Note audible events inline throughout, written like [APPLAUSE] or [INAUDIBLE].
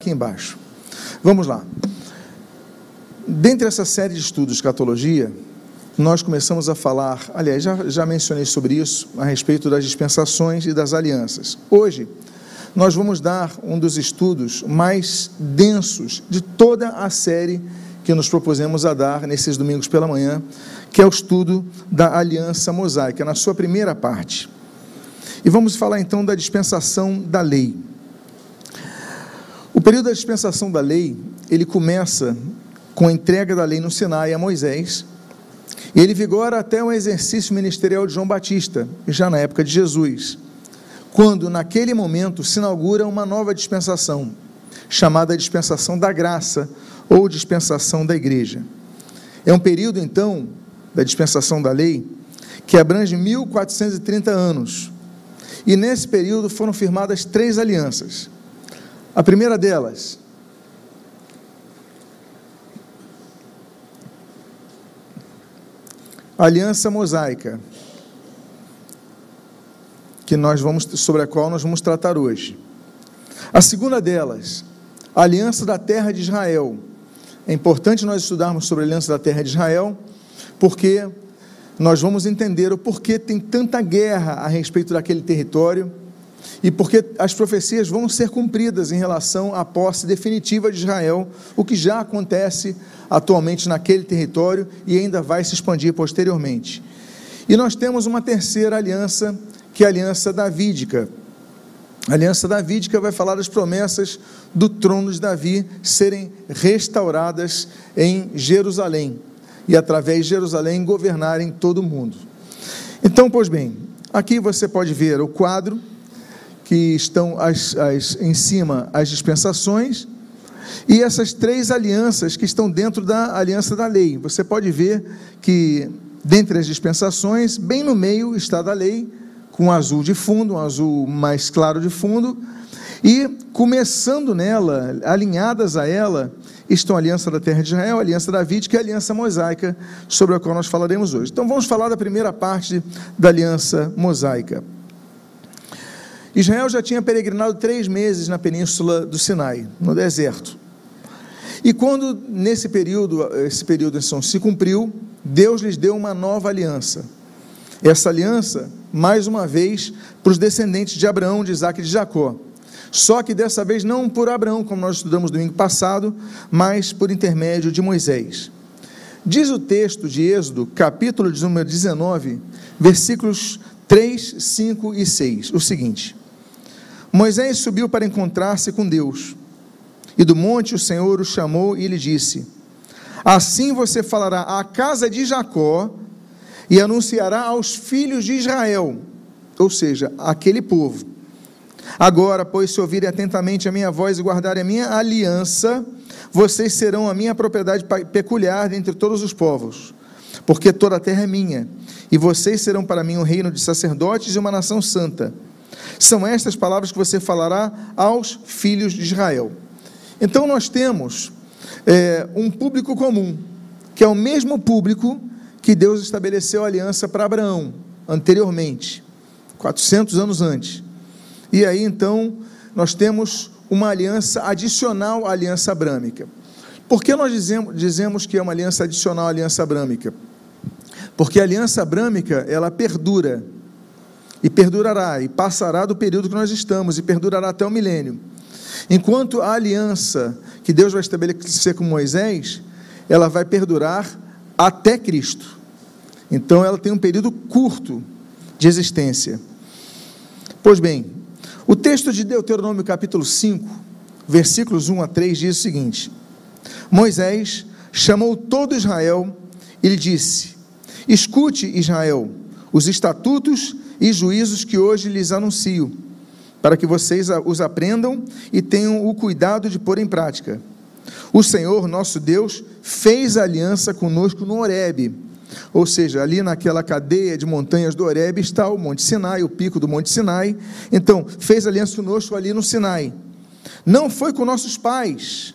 aqui embaixo. Vamos lá. Dentre essa série de estudos de escatologia, nós começamos a falar, aliás, já, já mencionei sobre isso, a respeito das dispensações e das alianças. Hoje, nós vamos dar um dos estudos mais densos de toda a série que nos propusemos a dar nesses domingos pela manhã, que é o estudo da aliança mosaica, na sua primeira parte. E vamos falar então da dispensação da lei. Período da dispensação da lei, ele começa com a entrega da lei no Sinai a Moisés, e ele vigora até o exercício ministerial de João Batista, já na época de Jesus, quando naquele momento se inaugura uma nova dispensação, chamada dispensação da graça ou dispensação da igreja. É um período então da dispensação da lei que abrange 1430 anos. E nesse período foram firmadas três alianças a primeira delas, aliança mosaica, que nós vamos sobre a qual nós vamos tratar hoje. A segunda delas, a aliança da terra de Israel. É importante nós estudarmos sobre a aliança da terra de Israel, porque nós vamos entender o porquê tem tanta guerra a respeito daquele território e porque as profecias vão ser cumpridas em relação à posse definitiva de Israel, o que já acontece atualmente naquele território e ainda vai se expandir posteriormente. E nós temos uma terceira aliança, que é a aliança davídica. A aliança davídica vai falar das promessas do trono de Davi serem restauradas em Jerusalém e através de Jerusalém governarem todo o mundo. Então, pois bem, aqui você pode ver o quadro que estão as, as, em cima as dispensações, e essas três alianças que estão dentro da aliança da lei. Você pode ver que, dentre as dispensações, bem no meio está da lei, com azul de fundo, um azul mais claro de fundo, e começando nela, alinhadas a ela, estão a aliança da terra de Israel, a aliança davídica e a aliança mosaica, sobre a qual nós falaremos hoje. Então vamos falar da primeira parte da aliança mosaica. Israel já tinha peregrinado três meses na península do Sinai, no deserto. E quando nesse período, esse período se cumpriu, Deus lhes deu uma nova aliança. Essa aliança, mais uma vez, para os descendentes de Abraão, de Isaac e de Jacó. Só que dessa vez não por Abraão, como nós estudamos domingo passado, mas por intermédio de Moisés. Diz o texto de Êxodo, capítulo de número 19, versículos 3, 5 e 6, o seguinte: Moisés subiu para encontrar-se com Deus. E do monte o Senhor o chamou e lhe disse: Assim você falará à casa de Jacó e anunciará aos filhos de Israel, ou seja, aquele povo. Agora, pois, se ouvirem atentamente a minha voz e guardarem a minha aliança, vocês serão a minha propriedade peculiar dentre todos os povos, porque toda a terra é minha, e vocês serão para mim um reino de sacerdotes e uma nação santa. São estas palavras que você falará aos filhos de Israel. Então nós temos é, um público comum, que é o mesmo público que Deus estabeleceu a aliança para Abraão anteriormente, 400 anos antes. E aí então nós temos uma aliança adicional à aliança abrâmica. Por que nós dizemos, dizemos que é uma aliança adicional à aliança abrâmica? Porque a aliança abrâmica, ela perdura e perdurará, e passará do período que nós estamos, e perdurará até o milênio. Enquanto a aliança que Deus vai estabelecer com Moisés, ela vai perdurar até Cristo. Então ela tem um período curto de existência. Pois bem, o texto de Deuteronômio capítulo 5, versículos 1 a 3 diz o seguinte: Moisés chamou todo Israel e lhe disse: Escute, Israel, os estatutos e juízos que hoje lhes anuncio, para que vocês os aprendam e tenham o cuidado de pôr em prática. O Senhor, nosso Deus, fez aliança conosco no Horebe, ou seja, ali naquela cadeia de montanhas do Horebe está o Monte Sinai, o pico do Monte Sinai. Então, fez aliança conosco ali no Sinai. Não foi com nossos pais,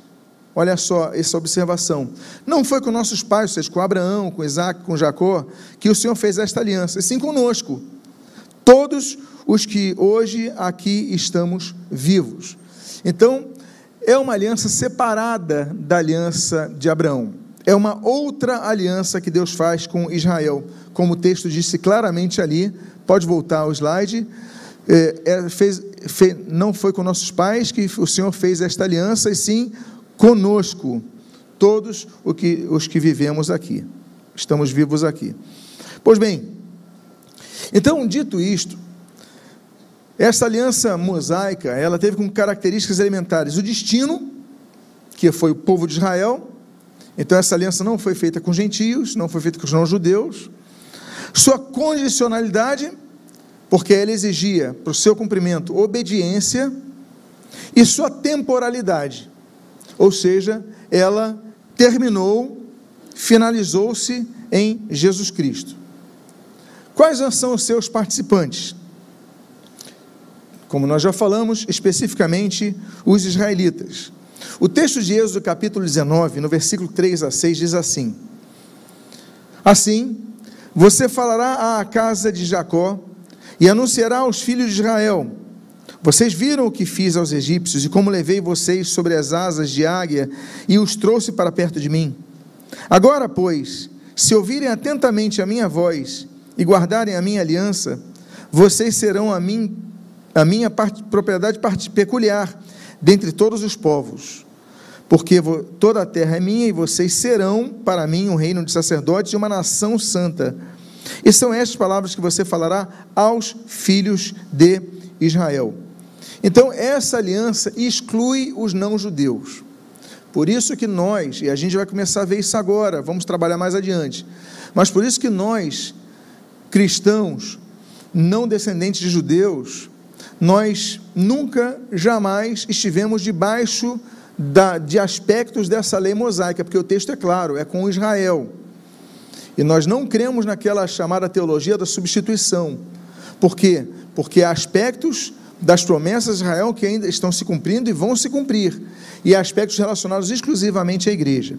Olha só essa observação. Não foi com nossos pais, ou seja, com Abraão, com Isaac, com Jacó, que o Senhor fez esta aliança, e sim conosco todos os que hoje aqui estamos vivos. Então, é uma aliança separada da aliança de Abraão. É uma outra aliança que Deus faz com Israel, como o texto disse claramente ali. Pode voltar ao slide. É, é, fez, fez, não foi com nossos pais que o Senhor fez esta aliança, e sim conosco, todos os que, os que vivemos aqui, estamos vivos aqui. Pois bem, então, dito isto, essa aliança mosaica, ela teve como características elementares o destino, que foi o povo de Israel. Então essa aliança não foi feita com gentios, não foi feita com os não-judeus. Sua condicionalidade, porque ela exigia para o seu cumprimento obediência, e sua temporalidade, ou seja, ela terminou, finalizou-se em Jesus Cristo. Quais são os seus participantes? como nós já falamos, especificamente os israelitas. O texto de Êxodo, capítulo 19, no versículo 3 a 6, diz assim: Assim, você falará à casa de Jacó e anunciará aos filhos de Israel: Vocês viram o que fiz aos egípcios e como levei vocês sobre as asas de águia e os trouxe para perto de mim. Agora, pois, se ouvirem atentamente a minha voz e guardarem a minha aliança, vocês serão a mim a minha propriedade parte, peculiar dentre todos os povos, porque toda a terra é minha e vocês serão para mim um reino de sacerdotes e uma nação santa. E são estas palavras que você falará aos filhos de Israel. Então, essa aliança exclui os não-judeus. Por isso que nós, e a gente vai começar a ver isso agora, vamos trabalhar mais adiante, mas por isso que nós, cristãos, não descendentes de judeus, nós nunca, jamais estivemos debaixo da, de aspectos dessa lei mosaica, porque o texto é claro, é com Israel. E nós não cremos naquela chamada teologia da substituição. Por quê? Porque há aspectos das promessas de Israel que ainda estão se cumprindo e vão se cumprir, e há aspectos relacionados exclusivamente à igreja.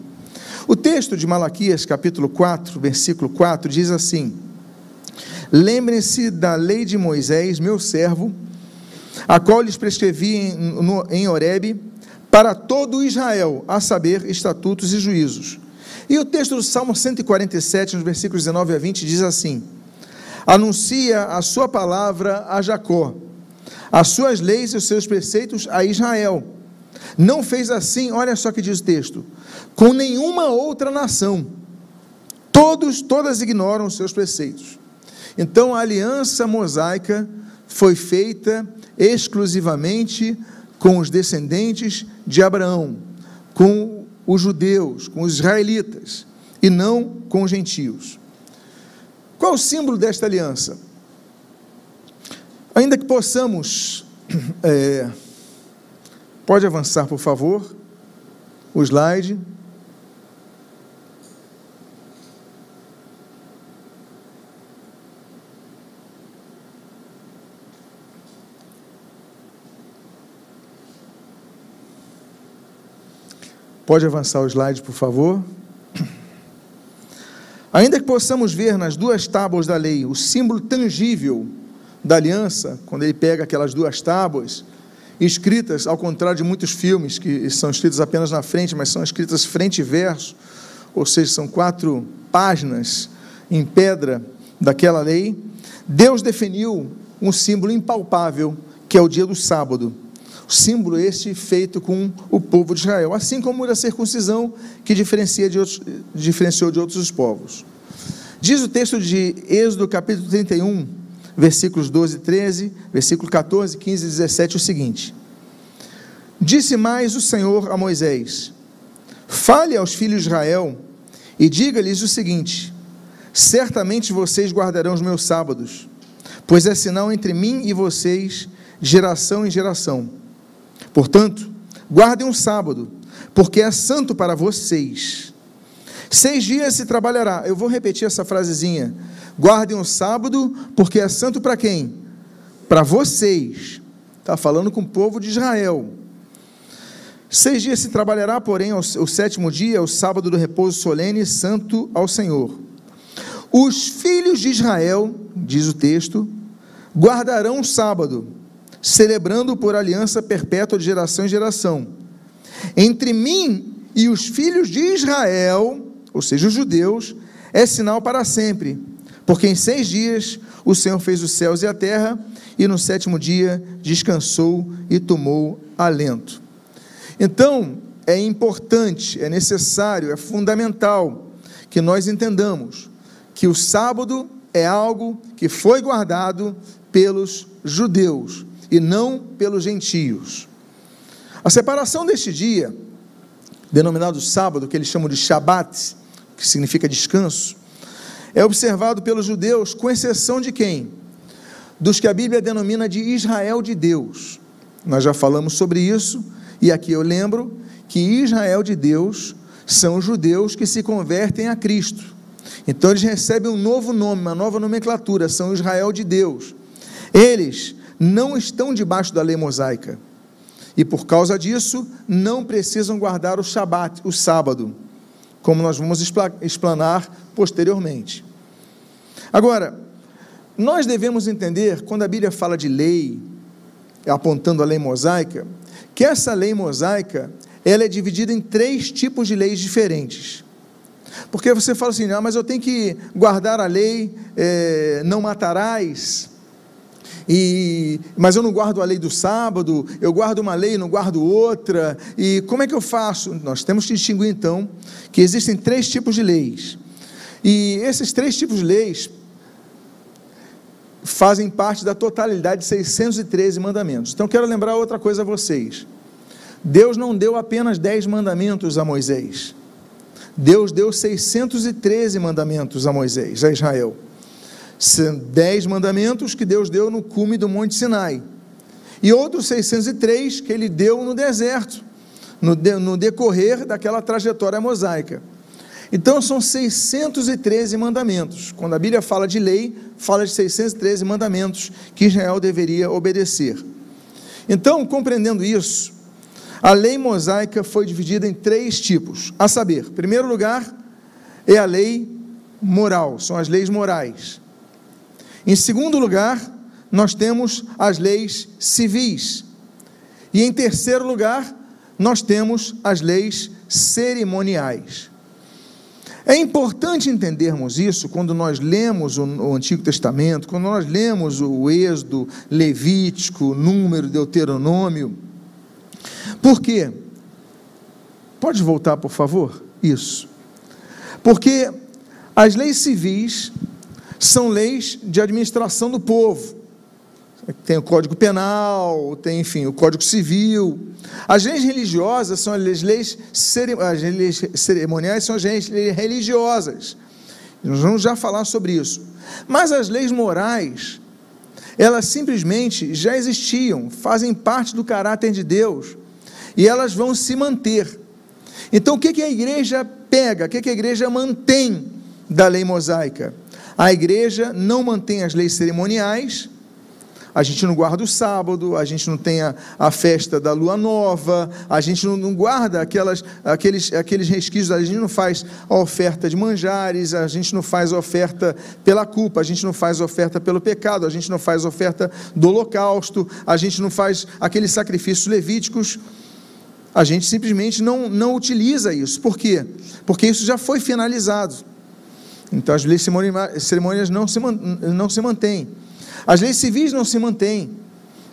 O texto de Malaquias, capítulo 4, versículo 4, diz assim: Lembrem-se da lei de Moisés, meu servo, a qual lhes prescrevi em, no, em Horebe para todo Israel, a saber, estatutos e juízos. E o texto do Salmo 147, nos versículos 19 a 20, diz assim: Anuncia a sua palavra a Jacó, as suas leis e os seus preceitos a Israel. Não fez assim, olha só que diz o texto, com nenhuma outra nação. Todos, todas ignoram os seus preceitos. Então a aliança mosaica foi feita exclusivamente com os descendentes de Abraão, com os judeus, com os israelitas, e não com os gentios. Qual o símbolo desta aliança? Ainda que possamos. [CLEARS THROAT] É, pode avançar, por favor, o slide. Pode avançar o slide, por favor. Ainda que possamos ver nas duas tábuas da lei o símbolo tangível da aliança, quando ele pega aquelas duas tábuas, escritas, ao contrário de muitos filmes que são escritos apenas na frente, mas são escritas frente e verso, ou seja, são quatro páginas em pedra daquela lei, Deus definiu um símbolo impalpável, que é o dia do sábado símbolo este feito com o povo de Israel, assim como a circuncisão que diferencia de outros, diferenciou de outros povos. Diz o texto de Êxodo capítulo 31, versículos 12 e 13, versículo 14, 15 e 17 o seguinte: Disse mais o Senhor a Moisés: Fale aos filhos de Israel e diga-lhes o seguinte: Certamente vocês guardarão os meus sábados, pois é sinal entre mim e vocês, geração em geração Portanto, guardem um sábado, porque é santo para vocês. Seis dias se trabalhará. Eu vou repetir essa frasezinha. Guardem um sábado, porque é santo para quem? Para vocês. Está falando com o povo de Israel. Seis dias se trabalhará, porém, o sétimo dia, o sábado do repouso solene, santo ao Senhor. Os filhos de Israel, diz o texto, guardarão o sábado celebrando por aliança perpétua de geração em geração. entre mim e os filhos de Israel, ou seja, os judeus, é sinal para sempre. Porque em seis dias o Senhor fez os céus e a terra, e no sétimo dia descansou e tomou alento. Então, é importante, é necessário, é fundamental que nós entendamos que o sábado é algo que foi guardado pelos judeus e não pelos gentios. A separação deste dia, denominado sábado, que eles chamam de Shabat, que significa descanso, é observado pelos judeus, com exceção de quem? Dos que a Bíblia denomina de Israel de Deus. Nós já falamos sobre isso, e aqui eu lembro que Israel de Deus são os judeus que se convertem a Cristo. Então eles recebem um novo nome, uma nova nomenclatura, são Israel de Deus. Eles não estão debaixo da lei mosaica. E por causa disso, não precisam guardar o Shabat, o sábado, como nós vamos explanar posteriormente. Agora, nós devemos entender, quando a Bíblia fala de lei, apontando a lei mosaica, que essa lei mosaica, ela é dividida em três tipos de leis diferentes. Porque você fala assim, ah, mas eu tenho que guardar a lei, é, não matarás. E, mas eu não guardo a lei do sábado, eu guardo uma lei e não guardo outra. E como é que eu faço? Nós temos que distinguir então que existem três tipos de leis. E esses três tipos de leis fazem parte da totalidade de 613 mandamentos. Então quero lembrar outra coisa a vocês. Deus não deu apenas 10 mandamentos a Moisés. Deus deu 613 mandamentos a Moisés, a Israel. 10 mandamentos que Deus deu no cume do Monte Sinai. E outros 603 que ele deu no deserto, no, de, no decorrer daquela trajetória mosaica. Então são 613 mandamentos. Quando a Bíblia fala de lei, fala de 613 mandamentos que Israel deveria obedecer. Então, compreendendo isso, a lei mosaica foi dividida em três tipos, a saber, em primeiro lugar, é a lei moral, são as leis morais. Em segundo lugar, nós temos as leis civis. E em terceiro lugar, nós temos as leis cerimoniais. É importante entendermos isso quando nós lemos o, Antigo Testamento, quando nós lemos o Êxodo, Levítico, Número, Deuteronômio. Por quê? Pode voltar, por favor? Isso. Porque as leis civis são leis de administração do povo. Tem o Código Penal, tem, enfim, o Código Civil. As leis religiosas são as leis, as leis cerimoniais são as leis religiosas. Nós vamos já falar sobre isso. Mas as leis morais, elas simplesmente já existiam, fazem parte do caráter de Deus e elas vão se manter. Então, o que, que a igreja pega, o que, que a igreja mantém da lei mosaica? A igreja não mantém as leis cerimoniais, a gente não guarda o sábado, a gente não tem a, a festa da lua nova, a gente não, não, guarda aquelas, aqueles, aqueles resquícios, a gente não faz a oferta de manjares, a gente não faz a oferta pela culpa, a gente não faz a oferta pelo pecado, a gente não faz a oferta do holocausto, a gente não faz aqueles sacrifícios levíticos. A gente simplesmente não, não utiliza isso. Por quê? Porque isso já foi finalizado. Então as leis cerimônias não se, não se mantêm. As leis civis não se mantêm.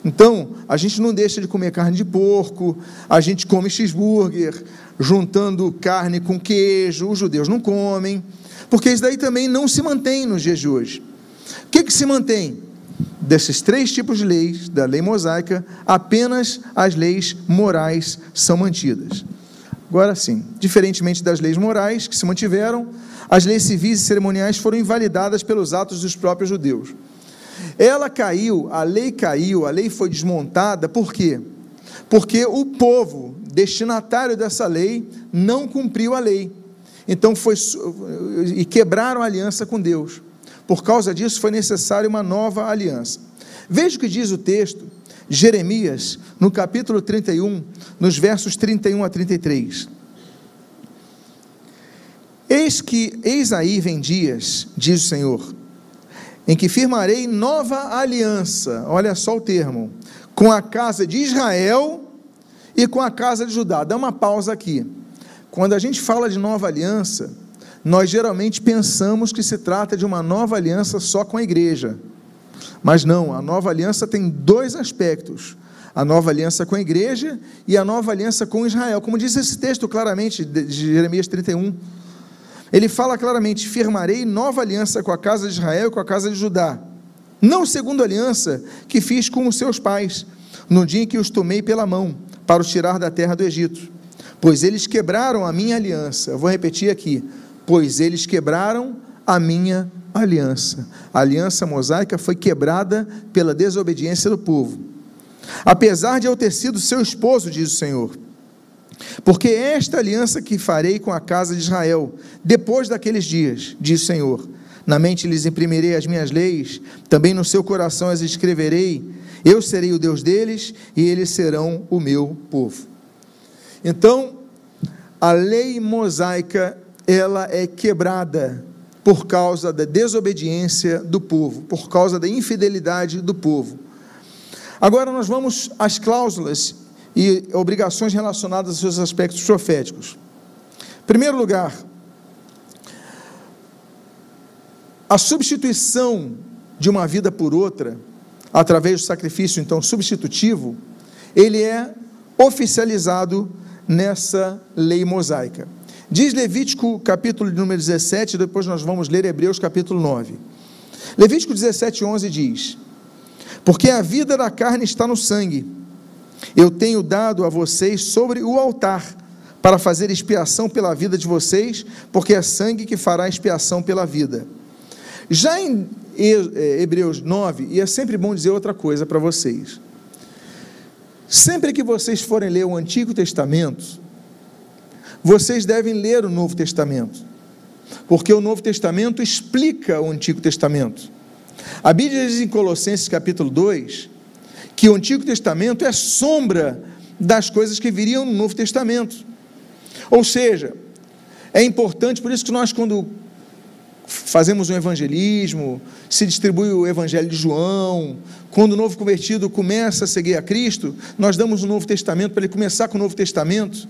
Então, a gente não deixa de comer carne de porco, a gente come cheeseburger, juntando carne com queijo, os judeus não comem, porque isso daí também não se mantém nos dias de hoje. O que, que se mantém? Desses três tipos de leis, da lei mosaica, apenas as leis morais são mantidas. Agora sim, diferentemente das leis morais que se mantiveram, as leis civis e cerimoniais foram invalidadas pelos atos dos próprios judeus. Ela caiu, a lei caiu, a lei foi desmontada, por quê? Porque o povo, destinatário dessa lei, não cumpriu a lei. Então foi e quebraram a aliança com Deus. Por causa disso foi necessária uma nova aliança. Veja o que diz o texto, Jeremias, no capítulo 31, nos versos 31 a 33. Eis que, eis aí vem dias, diz o Senhor, em que firmarei nova aliança, olha só o termo, com a casa de Israel e com a casa de Judá. Dá uma pausa aqui. Quando a gente fala de nova aliança, nós geralmente pensamos que se trata de uma nova aliança só com a igreja. Mas não, a nova aliança tem dois aspectos: a nova aliança com a igreja e a nova aliança com Israel. Como diz esse texto claramente de Jeremias 31. Ele fala claramente: firmarei nova aliança com a casa de Israel e com a casa de Judá. Não segundo a aliança que fiz com os seus pais, no dia em que os tomei pela mão, para os tirar da terra do Egito. Pois eles quebraram a minha aliança. Eu vou repetir aqui: pois eles quebraram a minha aliança. A aliança mosaica foi quebrada pela desobediência do povo. Apesar de eu ter sido seu esposo, diz o Senhor, porque esta aliança que farei com a casa de Israel, depois daqueles dias, diz o Senhor, na mente lhes imprimirei as minhas leis, também no seu coração as escreverei, eu serei o Deus deles e eles serão o meu povo. Então, a lei mosaica, ela é quebrada por causa da desobediência do povo, por causa da infidelidade do povo. Agora nós vamos às cláusulas e obrigações relacionadas aos seus aspectos proféticos. Em primeiro lugar, a substituição de uma vida por outra, através do sacrifício então substitutivo, ele é oficializado nessa lei mosaica. Diz Levítico capítulo número 17, depois nós vamos ler Hebreus capítulo 9. Levítico 17, 11 diz: Porque a vida da carne está no sangue, eu tenho dado a vocês sobre o altar, para fazer expiação pela vida de vocês, porque é sangue que fará expiação pela vida. Já em é, Hebreus 9, e é sempre bom dizer outra coisa para vocês. Sempre que vocês forem ler o Antigo Testamento, vocês devem ler o Novo Testamento, porque o Novo Testamento explica o Antigo Testamento. A Bíblia diz em Colossenses capítulo 2 que o Antigo Testamento é sombra das coisas que viriam no Novo Testamento. Ou seja, é importante, por isso que nós, quando fazemos um evangelismo, se distribui o evangelho de João, quando o novo convertido começa a seguir a Cristo, nós damos o Novo Testamento para ele começar com o Novo Testamento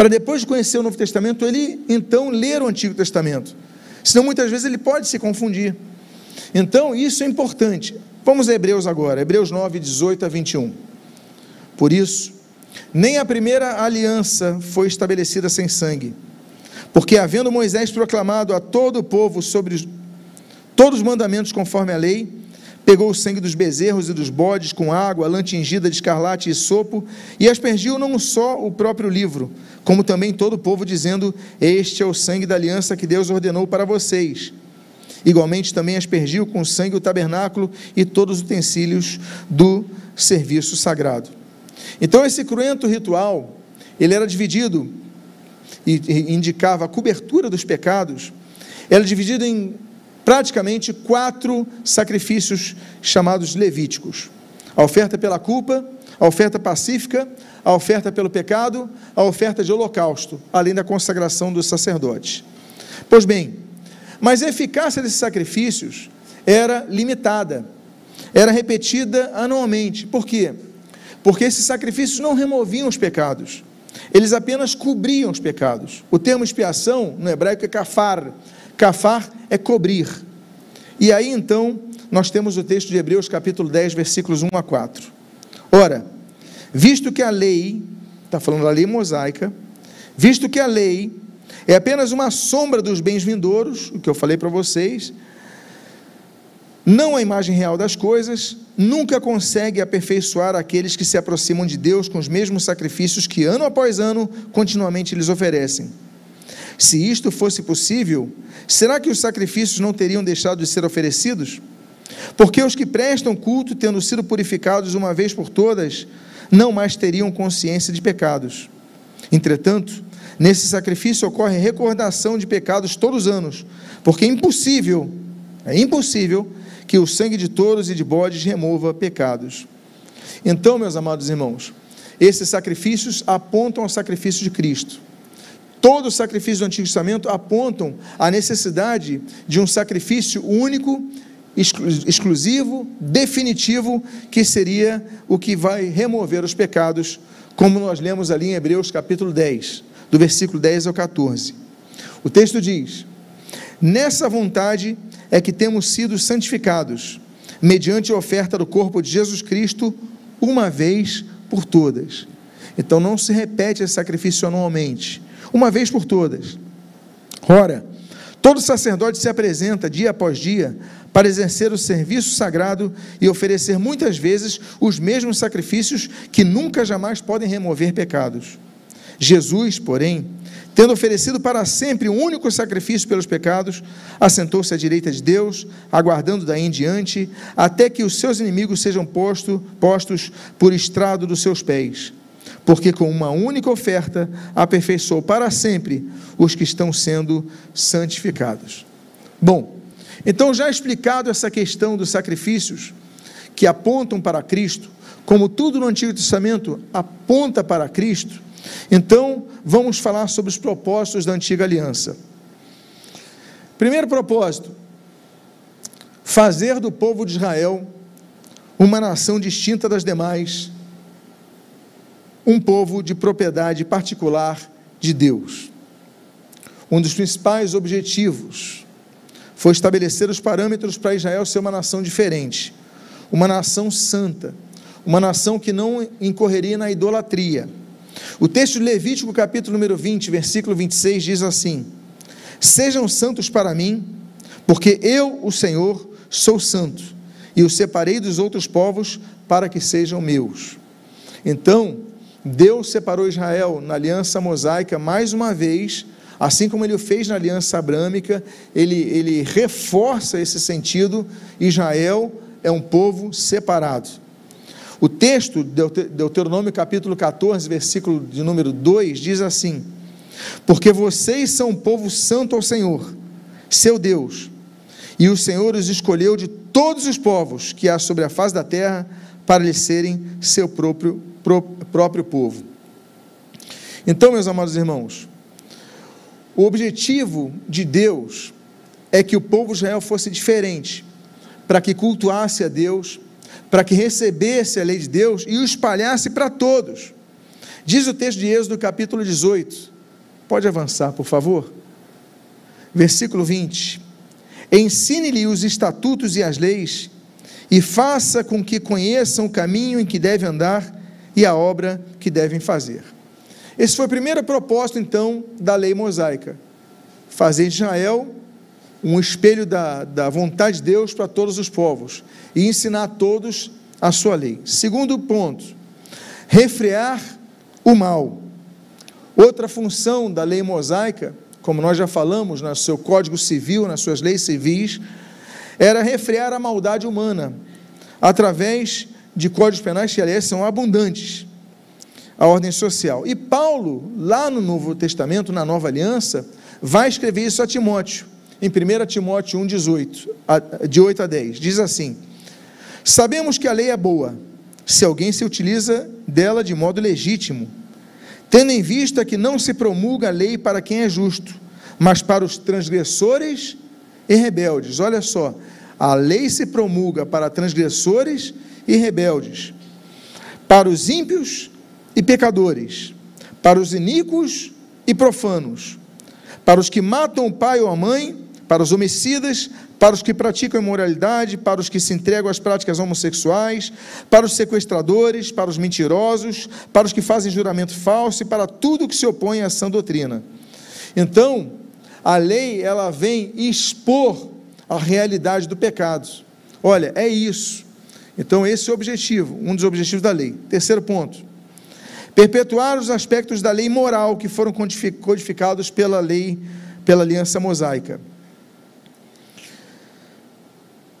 para depois de conhecer o Novo Testamento, ele então ler o Antigo Testamento. Senão muitas vezes ele pode se confundir. Então, isso é importante. Vamos a Hebreus agora, Hebreus 9, 18 a 21. Por isso, nem a primeira aliança foi estabelecida sem sangue, porque havendo Moisés proclamado a todo o povo sobre todos os mandamentos conforme a lei, Pegou o sangue dos bezerros e dos bodes com água, lã tingida de escarlate e sopo, e aspergiu não só o próprio livro, como também todo o povo, dizendo: Este é o sangue da aliança que Deus ordenou para vocês. Igualmente também aspergiu com sangue o tabernáculo e todos os utensílios do serviço sagrado. Então esse cruento ritual, ele era dividido e indicava a cobertura dos pecados, era dividido em praticamente quatro sacrifícios chamados levíticos: a oferta pela culpa, a oferta pacífica, a oferta pelo pecado, a oferta de holocausto, além da consagração dos sacerdotes. Pois bem, mas a eficácia desses sacrifícios era limitada, era repetida anualmente. Por quê? Porque esses sacrifícios não removiam os pecados, eles apenas cobriam os pecados. O termo expiação no hebraico é kafar, Cafar é cobrir. E aí então, nós temos o texto de Hebreus, capítulo 10, versículos 1 a 4. Ora, visto que a lei, está falando da lei mosaica, visto que a lei é apenas uma sombra dos bens vindouros, o que eu falei para vocês, não a imagem real das coisas, nunca consegue aperfeiçoar aqueles que se aproximam de Deus com os mesmos sacrifícios que ano após ano continuamente lhes oferecem. Se isto fosse possível, será que os sacrifícios não teriam deixado de ser oferecidos? Porque os que prestam culto, tendo sido purificados uma vez por todas, não mais teriam consciência de pecados. Entretanto, nesse sacrifício ocorre recordação de pecados todos os anos, porque é impossível, é impossível que o sangue de touros e de bodes remova pecados. Então, meus amados irmãos, esses sacrifícios apontam ao sacrifício de Cristo. Todos os sacrifícios do Antigo Testamento apontam a necessidade de um sacrifício único, exclusivo, definitivo, que seria o que vai remover os pecados, como nós lemos ali em Hebreus capítulo 10, do versículo 10 ao 14. O texto diz: Nessa vontade é que temos sido santificados, mediante a oferta do corpo de Jesus Cristo, uma vez por todas. Então não se repete esse sacrifício anualmente, uma vez por todas. Ora, todo sacerdote se apresenta dia após dia para exercer o serviço sagrado e oferecer muitas vezes os mesmos sacrifícios que nunca jamais podem remover pecados. Jesus, porém, tendo oferecido para sempre um único sacrifício pelos pecados, assentou-se à direita de Deus, aguardando daí em diante, até que os seus inimigos sejam posto, postos por estrado dos seus pés. Porque com uma única oferta aperfeiçoou para sempre os que estão sendo santificados. Bom, então, já explicado essa questão dos sacrifícios que apontam para Cristo, como tudo no Antigo Testamento aponta para Cristo, então vamos falar sobre os propósitos da antiga aliança. Primeiro propósito: fazer do povo de Israel uma nação distinta das demais, um povo de propriedade particular de Deus. Um dos principais objetivos foi estabelecer os parâmetros para Israel ser uma nação diferente, uma nação santa, uma nação que não incorreria na idolatria. O texto de Levítico, capítulo número 20, versículo 26, diz assim: Sejam santos para mim, porque eu, o Senhor, sou santo, e os separei dos outros povos para que sejam meus. Então, Deus separou Israel na aliança mosaica mais uma vez Assim como ele o fez na aliança abrâmica, ele, ele reforça esse sentido: Israel é um povo separado. O texto, Deuteronômio capítulo 14, versículo de número 2, diz assim: Porque vocês são um povo santo ao Senhor, seu Deus, e o Senhor os escolheu de todos os povos que há sobre a face da terra para lhes serem seu próprio, próprio povo. Então, meus amados irmãos, o objetivo de Deus é que o povo de Israel fosse diferente, para que cultuasse a Deus, para que recebesse a lei de Deus e o espalhasse para todos. Diz o texto de Êxodo, capítulo 18. Pode avançar, por favor. Versículo 20. Ensine-lhe os estatutos e as leis, e faça com que conheçam o caminho em que devem andar e a obra que devem fazer. Esse foi o primeiro propósito, então, da lei mosaica: fazer de Israel um espelho da, da vontade de Deus para todos os povos e ensinar a todos a sua lei. Segundo ponto, refrear o mal. Outra função da lei mosaica, como nós já falamos no seu Código Civil, nas suas leis civis, era refrear a maldade humana através de códigos penais que, aliás, são abundantes a ordem social. E Paulo, lá no Novo Testamento, na Nova Aliança, vai escrever isso a Timóteo, em 1 Timóteo 1, 18, de 8 a 10. Diz assim: Sabemos que a lei é boa, se alguém se utiliza dela de modo legítimo, tendo em vista que não se promulga a lei para quem é justo, mas para os transgressores e rebeldes. Olha só, a lei se promulga para transgressores e rebeldes, para os ímpios e pecadores, para os iníquos e profanos, para os que matam o pai ou a mãe, para os homicidas, para os que praticam imoralidade, para os que se entregam às práticas homossexuais, para os sequestradores, para os mentirosos, para os que fazem juramento falso e para tudo que se opõe à sã doutrina. Então, a lei ela vem expor a realidade do pecado. Olha, é isso. Então, esse é o objetivo, um dos objetivos da lei. Terceiro ponto perpetuar os aspectos da lei moral que foram codificados pela lei, pela aliança mosaica.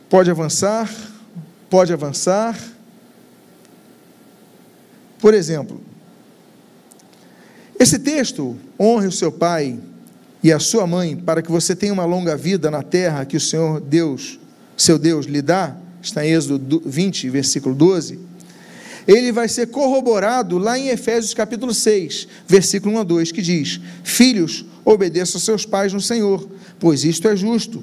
Pode avançar, pode avançar. Por exemplo, esse texto, honre o seu pai e a sua mãe, para que você tenha uma longa vida na terra que o Senhor Deus, seu Deus, lhe dá, está em Êxodo 20, versículo 12 ele vai ser corroborado lá em Efésios capítulo 6, versículo 1 a 2, que diz: Filhos, obedeçam a seus pais no Senhor, pois isto é justo.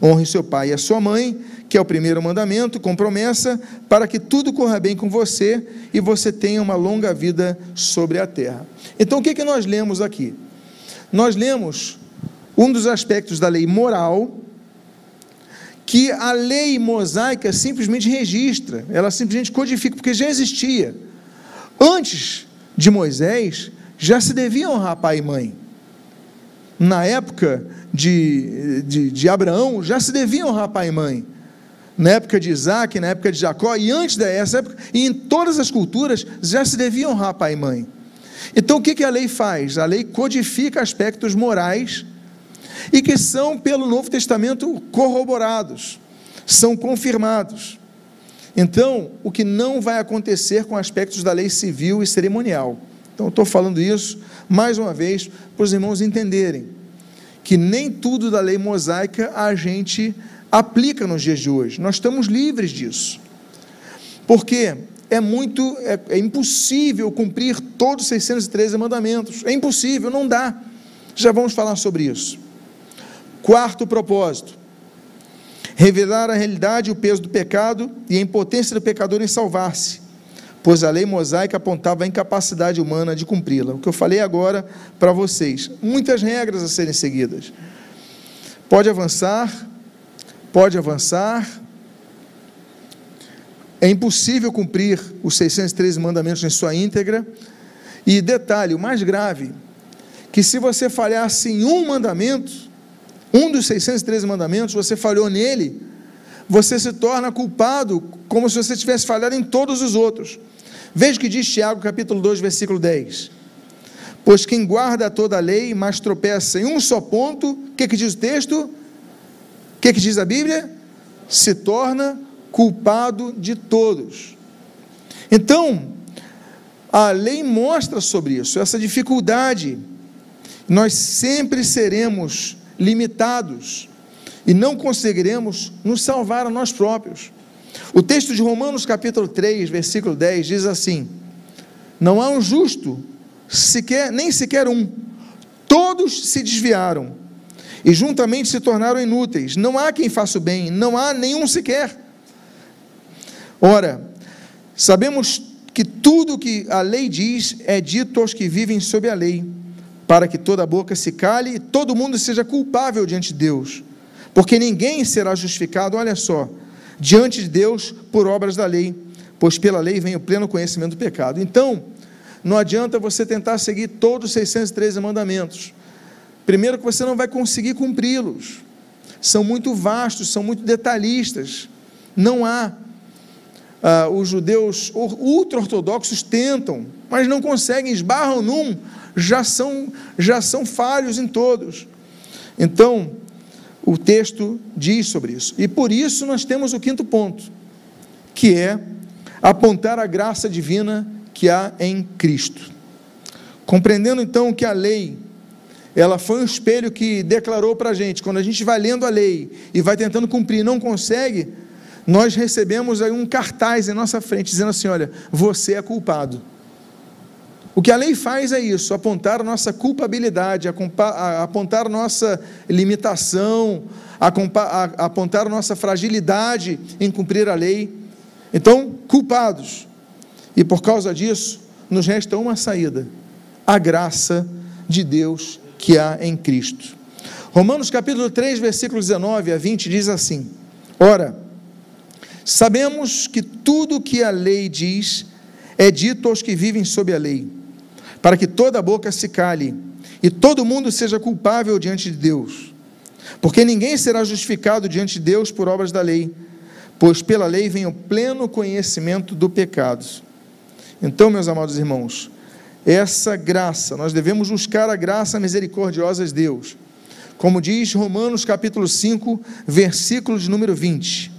Honre seu pai e a sua mãe, que é o primeiro mandamento, com promessa, para que tudo corra bem com você e você tenha uma longa vida sobre a terra. Então, o que, que nós lemos aqui? Nós lemos um dos aspectos da lei moral que a lei mosaica simplesmente registra, ela simplesmente codifica, porque já existia. Antes de Moisés, já se devia honrar pai e mãe. Na época de, de, de Abraão, já se devia honrar pai e mãe. Na época de Isaac, na época de Jacó, e antes dessa época, e em todas as culturas, já se devia honrar pai e mãe. Então, o que, que a lei faz? A lei codifica aspectos morais e que são, pelo Novo Testamento, corroborados, são confirmados. Então, o que não vai acontecer com aspectos da lei civil e cerimonial. Então, estou falando isso, mais uma vez, para os irmãos entenderem que nem tudo da lei mosaica a gente aplica nos dias de hoje. Nós estamos livres disso. Porque é muito, é, é impossível cumprir todos os 613 mandamentos. É impossível, não dá. Já vamos falar sobre isso. Quarto propósito: revelar a realidade e o peso do pecado e a impotência do pecador em salvar-se pois a lei mosaica apontava a incapacidade humana de cumpri-la. O que eu falei agora para vocês. Muitas regras a serem seguidas. Pode avançar, pode avançar. É impossível cumprir os 613 mandamentos em sua íntegra. E detalhe, o mais grave, que se você falhasse em um mandamento, um dos 613 mandamentos, você falhou nele, você se torna culpado como se você tivesse falhado em todos os outros. Veja o que diz Tiago, capítulo 2, versículo 10. Pois quem guarda toda a lei, mas tropeça em um só ponto, o que, que diz o texto? O que, que diz a Bíblia? Se torna culpado de todos. Então, a lei mostra sobre isso, essa dificuldade. Nós sempre seremos limitados e não conseguiremos nos salvar a nós próprios. O texto de Romanos, capítulo 3, versículo 10, diz assim: Não há um justo, sequer, nem sequer um, todos se desviaram e juntamente se tornaram inúteis. Não há quem faça o bem, não há nenhum sequer. Ora, sabemos que tudo que a lei diz é dito aos que vivem sob a lei, para que toda boca se cale e todo mundo seja culpável diante de Deus, porque ninguém será justificado, olha só, diante de Deus por obras da lei, pois pela lei vem o pleno conhecimento do pecado. Então, não adianta você tentar seguir todos os 613 mandamentos. Primeiro, que você não vai conseguir cumpri-los. São muito vastos, são muito detalhistas. Não há. Ah, os judeus ultra-ortodoxos tentam, mas não conseguem, esbarram num, já são, já são falhos em todos. Então, o texto diz sobre isso. E por isso nós temos o quinto ponto, que é apontar a graça divina que há em Cristo. Compreendendo então que a lei, ela foi um espelho que declarou para a gente, quando a gente vai lendo a lei e vai tentando cumprir e não consegue, nós recebemos aí um cartaz em nossa frente dizendo assim: olha, você é culpado. O que a lei faz é isso, apontar a nossa culpabilidade, apontar a nossa limitação, apontar a nossa fragilidade em cumprir a lei. Então, culpados. E por causa disso, nos resta uma saída: a graça de Deus que há em Cristo. Romanos capítulo 3, versículos 19 a 20 diz assim: Ora, sabemos que tudo o que a lei diz é dito aos que vivem sob a lei para que toda boca se cale e todo mundo seja culpável diante de Deus. Porque ninguém será justificado diante de Deus por obras da lei, pois pela lei vem o pleno conhecimento do pecado. Então, meus amados irmãos, essa graça, nós devemos buscar a graça misericordiosa de Deus. Como diz Romanos capítulo 5, versículo de número 20.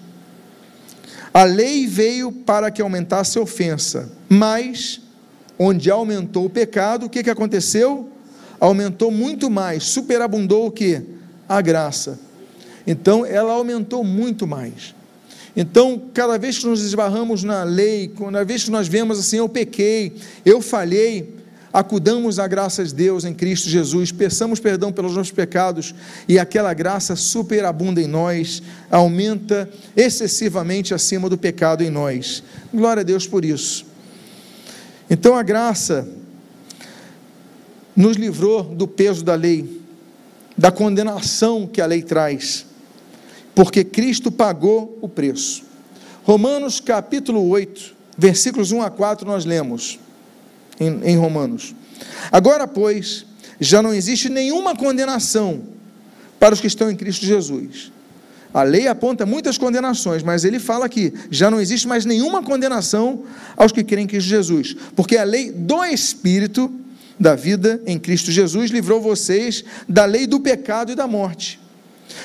A lei veio para que aumentasse a ofensa, mas onde aumentou o pecado, o que, que aconteceu? Aumentou muito mais, superabundou o que? A graça. Então, ela aumentou muito mais. Então, cada vez que nos esbarramos na lei, cada vez que nós vemos assim, eu pequei, eu falhei, acudamos à graça de Deus em Cristo Jesus, peçamos perdão pelos nossos pecados e aquela graça superabunda em nós, aumenta excessivamente acima do pecado em nós. Glória a Deus por isso. Então a graça nos livrou do peso da lei, da condenação que a lei traz, porque Cristo pagou o preço. Romanos capítulo 8, versículos 1 a 4, nós lemos em, em Romanos. Agora, pois, já não existe nenhuma condenação para os que estão em Cristo Jesus. A lei aponta muitas condenações, mas ele fala aqui: já não existe mais nenhuma condenação aos que creem em Cristo Jesus, porque a lei do Espírito da vida em Cristo Jesus livrou vocês da lei do pecado e da morte.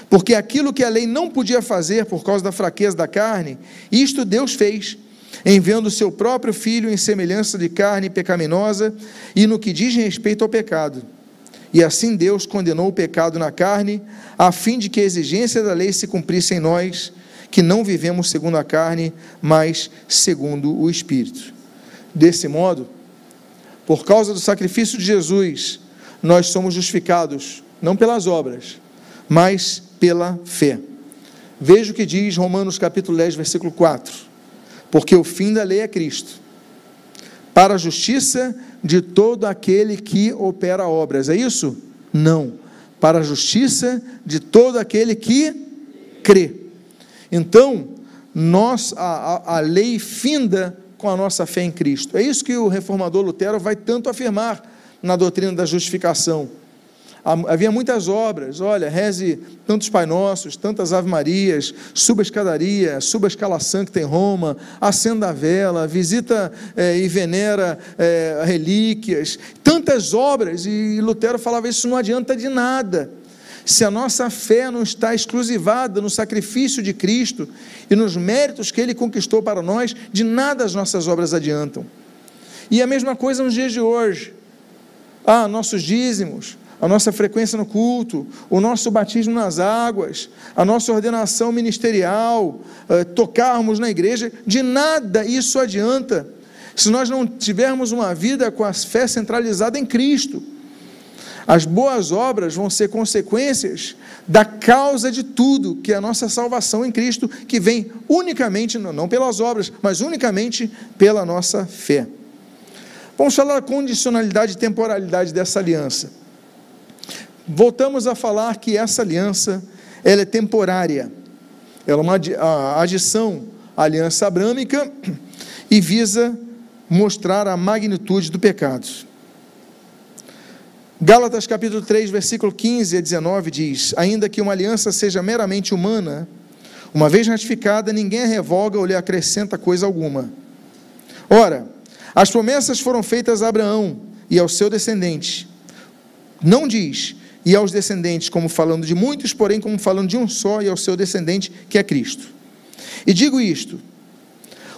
Porque aquilo que a lei não podia fazer por causa da fraqueza da carne, isto Deus fez, enviando o seu próprio filho em semelhança de carne pecaminosa e no que diz respeito ao pecado. E assim Deus condenou o pecado na carne, a fim de que a exigência da lei se cumprisse em nós, que não vivemos segundo a carne, mas segundo o Espírito. Desse modo, por causa do sacrifício de Jesus, nós somos justificados, não pelas obras, mas pela fé. Veja o que diz Romanos capítulo 10, versículo 4 porque o fim da lei é Cristo, para a justiça de todo aquele que opera obras. É isso? Não. Para a justiça de todo aquele que crê. Então, nós, a, a, a lei finda com a nossa fé em Cristo. É isso que o reformador Lutero vai tanto afirmar na doutrina da justificação havia muitas obras, olha, reze tantos Pai Nossos, tantas Ave Marias, suba a escadaria, suba a escala Sancta em Roma, acenda a vela, visita é, e venera é, relíquias, tantas obras, e Lutero falava, isso não adianta de nada, se a nossa fé não está exclusivada no sacrifício de Cristo e nos méritos que Ele conquistou para nós, de nada as nossas obras adiantam. E a mesma coisa nos dias de hoje. Ah, nossos dízimos, a nossa frequência no culto, o nosso batismo nas águas, a nossa ordenação ministerial, eh, tocarmos na igreja, de nada isso adianta se nós não tivermos uma vida com a fé centralizada em Cristo. As boas obras vão ser consequências da causa de tudo, que é a nossa salvação em Cristo, que vem unicamente, não pelas obras, mas unicamente pela nossa fé. Vamos falar da condicionalidade e temporalidade dessa aliança. Voltamos a falar que essa aliança ela é temporária. Ela é uma adição à aliança abrâmica e visa mostrar a magnitude do pecado. Gálatas capítulo 3, versículo 15 a 19 diz: Ainda que uma aliança seja meramente humana, uma vez ratificada, ninguém a revoga ou lhe acrescenta coisa alguma. Ora, as promessas foram feitas a Abraão e ao seu descendente. Não diz e aos descendentes, como falando de muitos, porém como falando de um só e ao seu descendente, que é Cristo. E digo isto: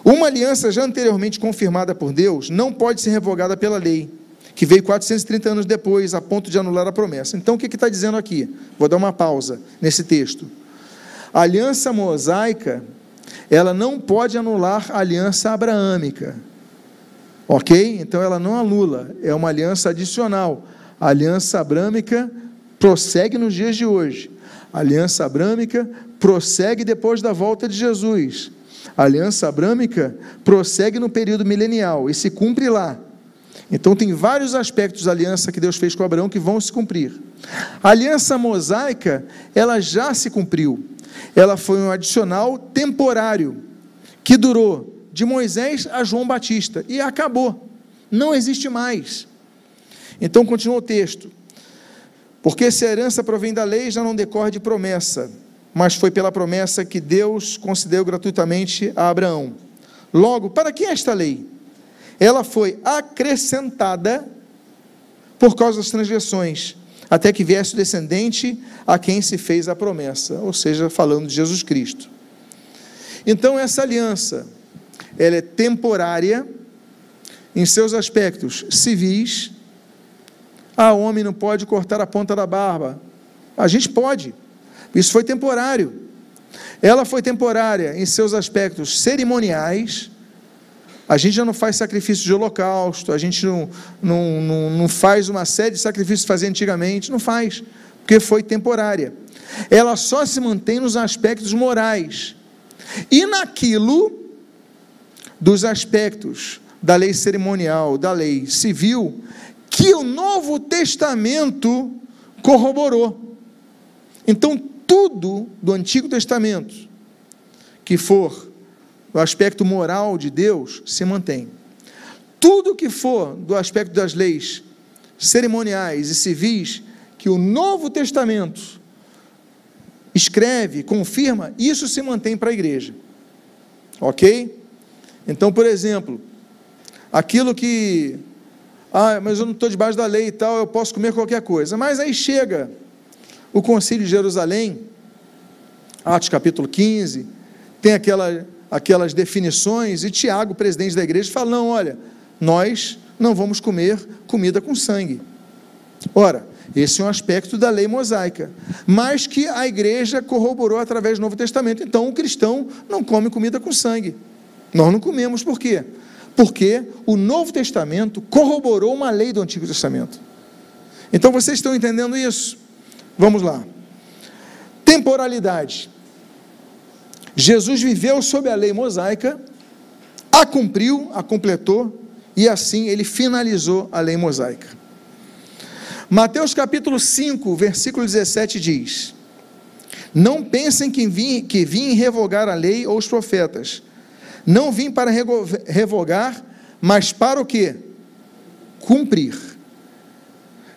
uma aliança já anteriormente confirmada por Deus não pode ser revogada pela lei, que veio 430 anos depois, a ponto de anular a promessa. Então, o que está dizendo aqui? Vou dar uma pausa nesse texto. A aliança mosaica, ela não pode anular a aliança abraâmica. Ok? Então, ela não anula, é uma aliança adicional. A aliança abrâmica prossegue nos dias de hoje. A aliança abrâmica prossegue depois da volta de Jesus. A aliança abrâmica prossegue no período milenial e se cumpre lá. Então tem vários aspectos da aliança que Deus fez com Abraão que vão se cumprir. A aliança mosaica, ela já se cumpriu. Ela foi um adicional temporário que durou de Moisés a João Batista e acabou. Não existe mais. Então continua o texto. Porque se a herança provém da lei, já não decorre de promessa, mas foi pela promessa que Deus concedeu gratuitamente a Abraão. Logo, para que esta lei? Ela foi acrescentada por causa das transgressões, até que viesse o descendente a quem se fez a promessa, ou seja, falando de Jesus Cristo. Então, essa aliança, ela é temporária em seus aspectos civis, ah, homem não pode cortar a ponta da barba. A gente pode. Isso foi temporário. Ela foi temporária em seus aspectos cerimoniais, A gente já não faz sacrifício de holocausto, a gente não, não, não, não faz uma série de sacrifícios que fazia antigamente, não faz, porque foi temporária. Ela só se mantém nos aspectos morais e naquilo dos aspectos da lei cerimonial, da lei civil, que o Novo Testamento corroborou. Então, tudo do Antigo Testamento que for do aspecto moral de Deus se mantém. Tudo que for do aspecto das leis cerimoniais e civis que o Novo Testamento escreve, confirma, isso se mantém para a igreja. Ok? Então, por exemplo, aquilo que. Ah, mas eu não estou debaixo da lei e tal, eu posso comer qualquer coisa. Mas aí chega o Concílio de Jerusalém, Atos capítulo 15, tem aquela aquelas definições, e Tiago, presidente da igreja, fala: não, olha, nós não vamos comer comida com sangue. Ora, esse é um aspecto da lei mosaica, mas que a igreja corroborou através do Novo Testamento. Então, o cristão não come comida com sangue. Nós não comemos, por quê? Porque o Novo Testamento corroborou uma lei do Antigo Testamento. Então, vocês estão entendendo isso? Vamos lá. Temporalidade. Jesus viveu sob a lei mosaica, a cumpriu, a completou, e assim ele finalizou a lei mosaica. Mateus capítulo 5, versículo 17 diz: Não pensem que vim, que vim revogar a lei ou os profetas. Não vim para revogar, mas para o que? Cumprir.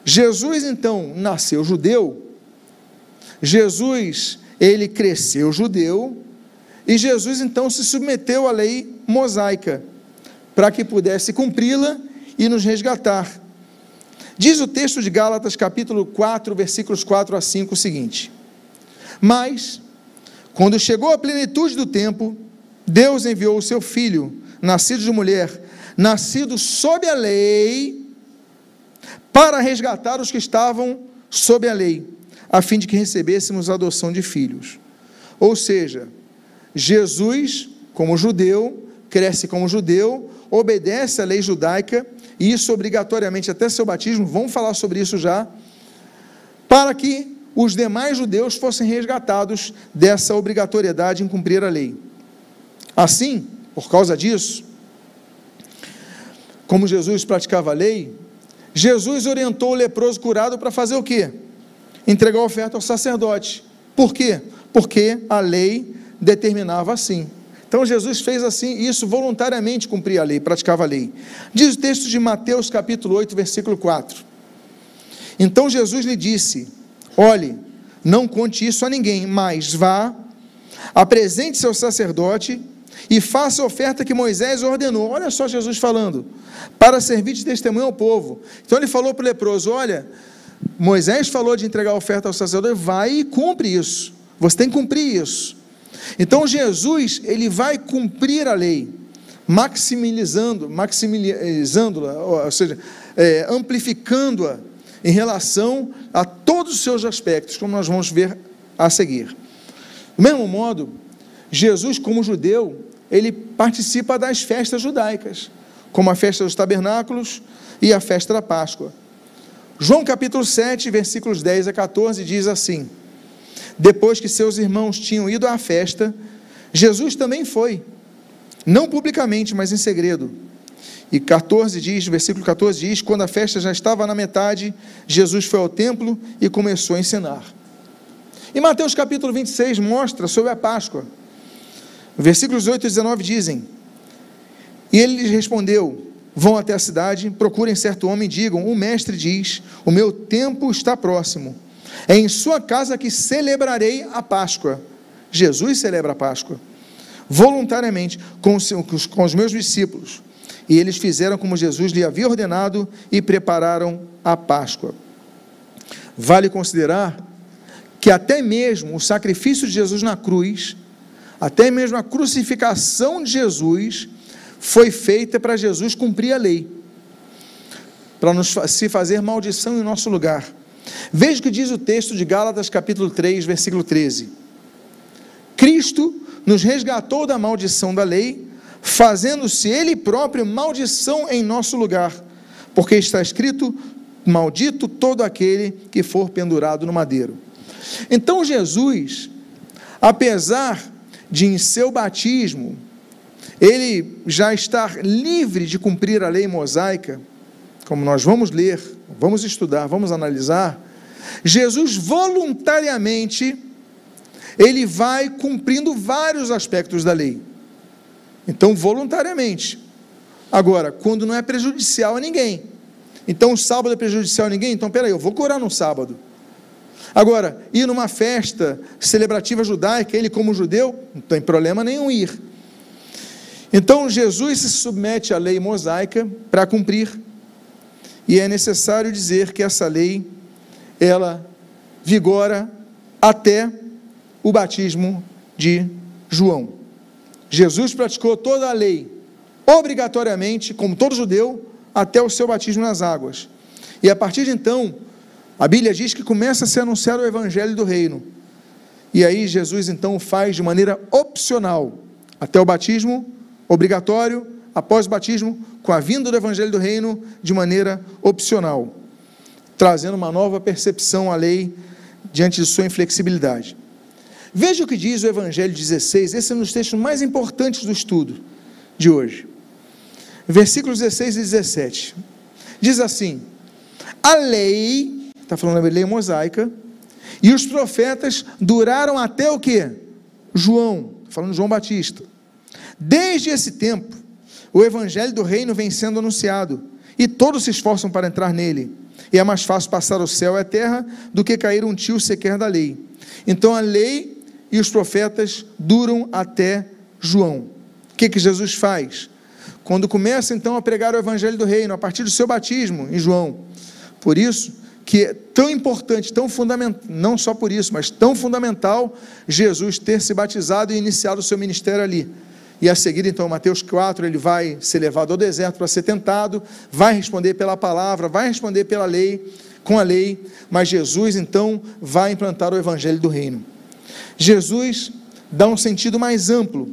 Jesus então nasceu judeu. Jesus, ele cresceu judeu, e Jesus então se submeteu à lei mosaica, para que pudesse cumpri-la e nos resgatar. Diz o texto de Gálatas, capítulo 4, versículos 4 a 5, o seguinte: Mas, quando chegou a plenitude do tempo, Deus enviou o seu filho, nascido de mulher, nascido sob a lei, para resgatar os que estavam sob a lei, a fim de que recebêssemos a adoção de filhos. Ou seja, Jesus, como judeu, cresce como judeu, obedece à lei judaica, e isso obrigatoriamente até seu batismo, vamos falar sobre isso já, para que os demais judeus fossem resgatados dessa obrigatoriedade em cumprir a lei. Assim, por causa disso, como Jesus praticava a lei, Jesus orientou o leproso curado para fazer o quê? Entregar a oferta ao sacerdote. Por quê? Porque a lei determinava assim. Então Jesus fez assim, isso voluntariamente cumpria a lei, praticava a lei. Diz o texto de Mateus capítulo 8, versículo 4. Então Jesus lhe disse: Olhe, não conte isso a ninguém, mas vá, apresente-se ao sacerdote e faça a oferta que Moisés ordenou. Olha só Jesus falando, para servir de testemunho ao povo. Então ele falou para o leproso: Olha, Moisés falou de entregar a oferta ao sacerdote, vai e cumpre isso. Você tem que cumprir isso. Então Jesus, ele vai cumprir a lei, maximizando, maximizando-a, ou seja, é, amplificando-a em relação a todos os seus aspectos, como nós vamos ver a seguir. Do mesmo modo, Jesus, como judeu, ele participa das festas judaicas, como a festa dos tabernáculos e a festa da Páscoa. João capítulo 7, versículos 10 a 14 diz assim: depois que seus irmãos tinham ido à festa, Jesus também foi, não publicamente, mas em segredo. E 14 diz, versículo 14 diz: quando a festa já estava na metade, Jesus foi ao templo e começou a ensinar. E Mateus capítulo 26 mostra sobre a Páscoa. Versículos 8 e 19 dizem: E ele lhes respondeu: Vão até a cidade, procurem certo homem e digam: O mestre diz: O meu tempo está próximo é em sua casa que celebrarei a Páscoa. Jesus celebra a Páscoa, voluntariamente, com os, com os meus discípulos. E eles fizeram como Jesus lhe havia ordenado e prepararam a Páscoa. Vale considerar que até mesmo o sacrifício de Jesus na cruz, até mesmo a crucificação de Jesus, foi feita para Jesus cumprir a lei, para nos, se fazer maldição em nosso lugar. Veja o que diz o texto de Gálatas, capítulo 3, versículo 13. Cristo nos resgatou da maldição da lei, fazendo-se ele próprio maldição em nosso lugar, porque está escrito: Maldito todo aquele que for pendurado no madeiro. Então Jesus, apesar de em seu batismo ele já estar livre de cumprir a lei mosaica, como nós vamos ler, vamos estudar, vamos analisar, Jesus voluntariamente ele vai cumprindo vários aspectos da lei. Então, voluntariamente. Agora, quando não é prejudicial a ninguém. Então, o sábado é prejudicial a ninguém? Então, peraí, eu vou curar no sábado. Agora, ir numa festa celebrativa judaica, ele como judeu, não tem problema nenhum ir. Então, Jesus se submete à lei mosaica para cumprir. E é necessário dizer que essa lei, ela vigora até o batismo de João. Jesus praticou toda a lei, obrigatoriamente, como todo judeu, até o seu batismo nas águas. E a partir de então, a Bíblia diz que começa a ser anunciado o evangelho do reino. E aí Jesus então faz de maneira opcional, até o batismo obrigatório, após o batismo, com a vinda do evangelho do reino, de maneira opcional, trazendo uma nova percepção à lei diante de sua inflexibilidade. Veja o que diz o Evangelho 16, esse é um dos textos mais importantes do estudo de hoje. Versículos 16 e 17. Diz assim: A lei, está falando da lei mosaica, e os profetas duraram até o que? João, está falando João Batista. Desde esse tempo, o evangelho do reino vem sendo anunciado, e todos se esforçam para entrar nele. E é mais fácil passar o céu e a terra do que cair um tio sequer da lei. Então a lei e os profetas duram até João. O que, que Jesus faz? Quando começa então a pregar o evangelho do reino, a partir do seu batismo em João. Por isso que é tão importante, tão fundamental, não só por isso, mas tão fundamental Jesus ter se batizado e iniciado o seu ministério ali. E a seguir, então, Mateus 4, ele vai ser levado ao deserto para ser tentado, vai responder pela palavra, vai responder pela lei, com a lei, mas Jesus, então, vai implantar o evangelho do reino. Jesus dá um sentido mais amplo,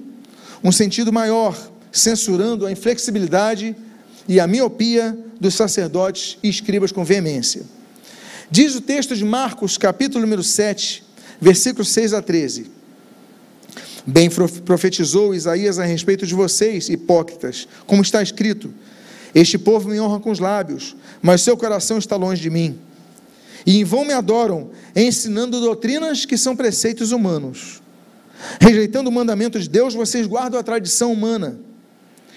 um sentido maior, censurando a inflexibilidade e a miopia dos sacerdotes e escribas com veemência. Diz o texto de Marcos, capítulo número 7, versículos 6 a 13. Bem profetizou Isaías a respeito de vocês, hipócritas, como está escrito: Este povo me honra com os lábios, mas seu coração está longe de mim e em vão me adoram, ensinando doutrinas que são preceitos humanos. Rejeitando o mandamento de Deus, vocês guardam a tradição humana.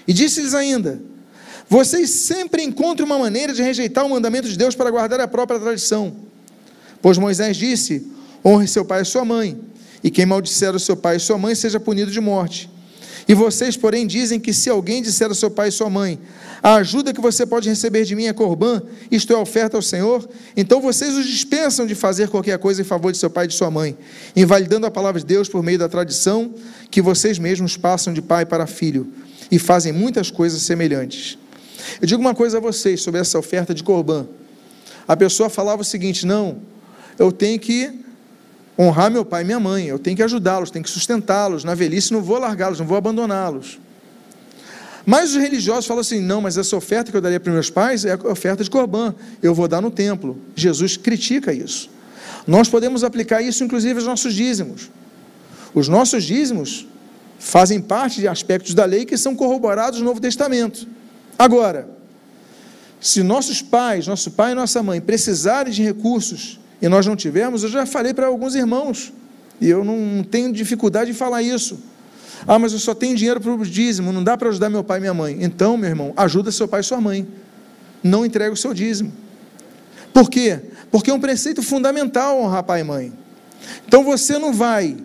E disse-lhes ainda: Vocês sempre encontram uma maneira de rejeitar o mandamento de Deus para guardar a própria tradição. Pois Moisés disse: Honre seu pai e sua mãe, e quem maldisser o seu pai e sua mãe seja punido de morte. E vocês, porém, dizem que se alguém disser ao seu pai e sua mãe, a ajuda que você pode receber de mim é corbã, isto é, oferta ao Senhor, então vocês os dispensam de fazer qualquer coisa em favor de seu pai e de sua mãe, invalidando a palavra de Deus por meio da tradição que vocês mesmos passam de pai para filho, e fazem muitas coisas semelhantes. Eu digo uma coisa a vocês sobre essa oferta de corbã. A pessoa falava o seguinte: não, eu tenho que honrar meu pai e minha mãe, eu tenho que ajudá-los, tenho que sustentá-los, na velhice não vou largá-los, não vou abandoná-los. Mas os religiosos falam assim: não, mas essa oferta que eu daria para meus pais é a oferta de Corban, eu vou dar no templo. Jesus critica isso. Nós podemos aplicar isso, inclusive, aos nossos dízimos. Os nossos dízimos fazem parte de aspectos da lei que são corroborados no Novo Testamento. Agora, se nossos pais, nosso pai e nossa mãe precisarem de recursos e nós não tivermos, eu já falei para alguns irmãos, e eu não tenho dificuldade de falar isso. Ah, mas eu só tenho dinheiro para o dízimo, não dá para ajudar meu pai e minha mãe. Então, meu irmão, ajuda seu pai e sua mãe. Não entregue o seu dízimo. Por quê? Porque é um preceito fundamental honrar pai e mãe. Então você não vai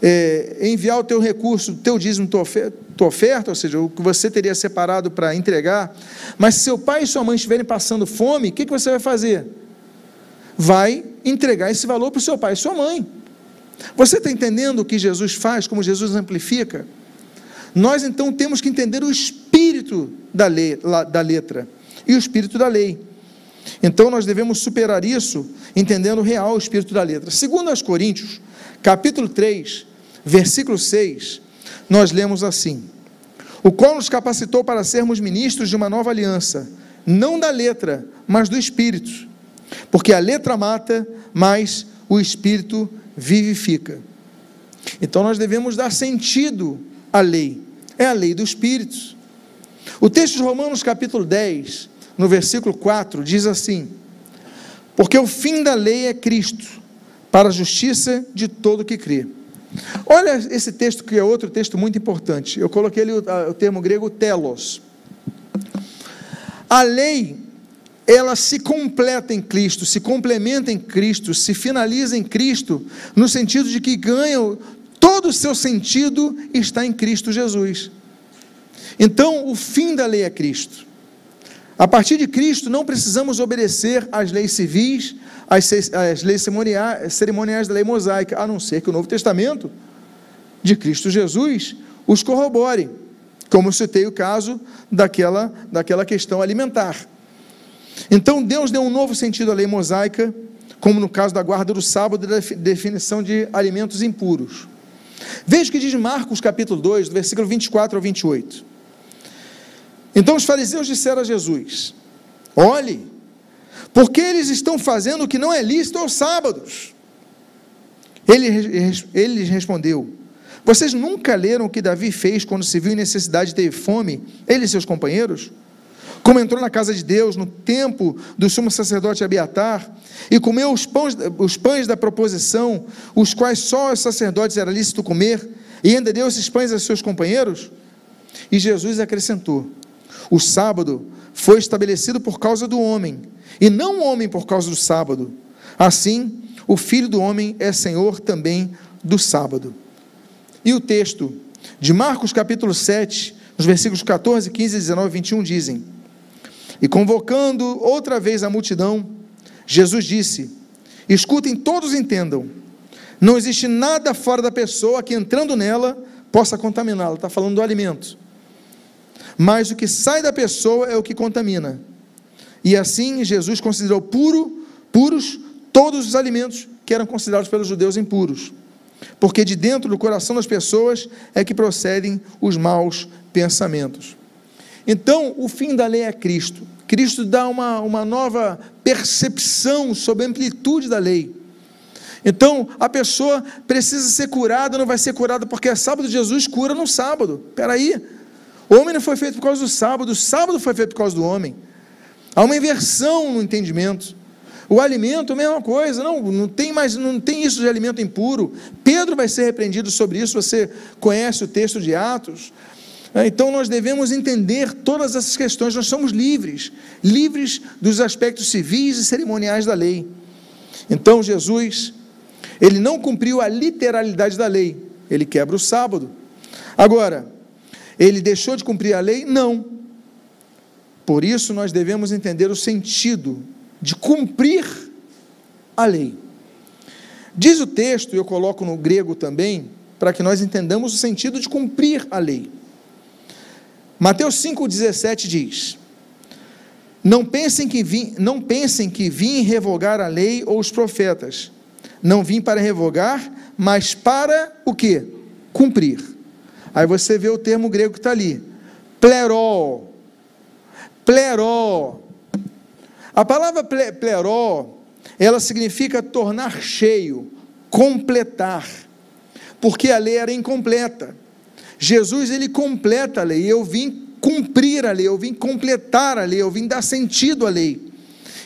é, enviar o teu recurso, o teu dízimo, tua oferta, tua oferta, ou seja, o que você teria separado para entregar, mas se seu pai e sua mãe estiverem passando fome, o que, que você vai fazer? vai entregar esse valor para o seu pai e sua mãe. Você está entendendo o que Jesus faz, como Jesus amplifica? Nós então temos que entender o espírito da, lei, da letra e o espírito da lei. Então nós devemos superar isso entendendo o real espírito da letra. Segundo aos Coríntios, capítulo 3, versículo 6, nós lemos assim: o qual nos capacitou para sermos ministros de uma nova aliança, não da letra, mas do Espírito. Porque a letra mata, mas o Espírito vivifica. Então nós devemos dar sentido à lei, é a lei do Espírito. O texto de Romanos, capítulo 10, no versículo 4, diz assim: Porque o fim da lei é Cristo, para a justiça de todo que crê. Olha esse texto que é outro texto muito importante. Eu coloquei ali o, o termo grego telos. A lei, ela se completa em Cristo, se complementa em Cristo, se finaliza em Cristo, no sentido de que ganha todo o seu sentido está em Cristo Jesus. Então, o fim da lei é Cristo. A partir de Cristo, não precisamos obedecer às leis civis, às, às leis cerimoniais da lei mosaica, a não ser que o Novo Testamento de Cristo Jesus os corrobore, como citei o caso daquela, daquela questão alimentar. Então, Deus deu um novo sentido à lei mosaica, como no caso da guarda do sábado e da definição de alimentos impuros. Veja o que diz Marcos capítulo 2, do versículo 24 ao 28. Então os fariseus disseram a Jesus: Olhe, porque eles estão fazendo o que não é lícito aos sábados. Ele, ele lhes respondeu: Vocês nunca leram o que Davi fez quando se viu em necessidade e teve fome, ele e seus companheiros? Como entrou na casa de Deus no tempo do sumo sacerdote Abiatar e comeu os pães, os pães da proposição, os quais só os sacerdotes era lícito comer, e ainda deu esses pães a seus companheiros? E Jesus acrescentou: o sábado foi estabelecido por causa do homem, e não o homem por causa do sábado. Assim, o filho do homem é senhor também do sábado. E o texto de Marcos capítulo 7, nos versículos 14, 15, 19 e 21 dizem: E convocando outra vez a multidão, Jesus disse: Escutem, todos entendam. Não existe nada fora da pessoa que entrando nela possa contaminá-la. Está falando do alimento mas o que sai da pessoa é o que contamina. E assim Jesus considerou puro, puros todos os alimentos que eram considerados pelos judeus impuros. Porque de dentro do coração das pessoas é que procedem os maus pensamentos. Então, o fim da lei é Cristo. Cristo dá uma, uma nova percepção sobre a amplitude da lei. Então, a pessoa precisa ser curada, não vai ser curada porque é sábado, Jesus cura no sábado. Espera aí, o homem não foi feito por causa do sábado, o sábado foi feito por causa do homem. Há uma inversão no entendimento. O alimento, a mesma coisa, não, não tem mais, não tem isso de alimento impuro. Pedro vai ser repreendido sobre isso, você conhece o texto de Atos. É, então nós devemos entender todas essas questões, nós somos livres, livres dos aspectos civis e cerimoniais da lei. Então Jesus, ele não cumpriu a literalidade da lei, ele quebra o sábado. Agora, ele deixou de cumprir a lei? Não. Por isso nós devemos entender o sentido de cumprir a lei. Diz o texto, eu coloco no grego também, para que nós entendamos o sentido de cumprir a lei. Mateus 5,17 diz: Não pensem que vim, não pensem que vim revogar a lei ou os profetas. Não vim para revogar, mas para o que? Cumprir. Aí você vê o termo grego que está ali: pleró. Pleró. A palavra pleró, ela significa tornar cheio, completar, porque a lei era incompleta. Jesus, ele completa a lei, eu vim cumprir a lei, eu vim completar a lei, eu vim dar sentido à lei.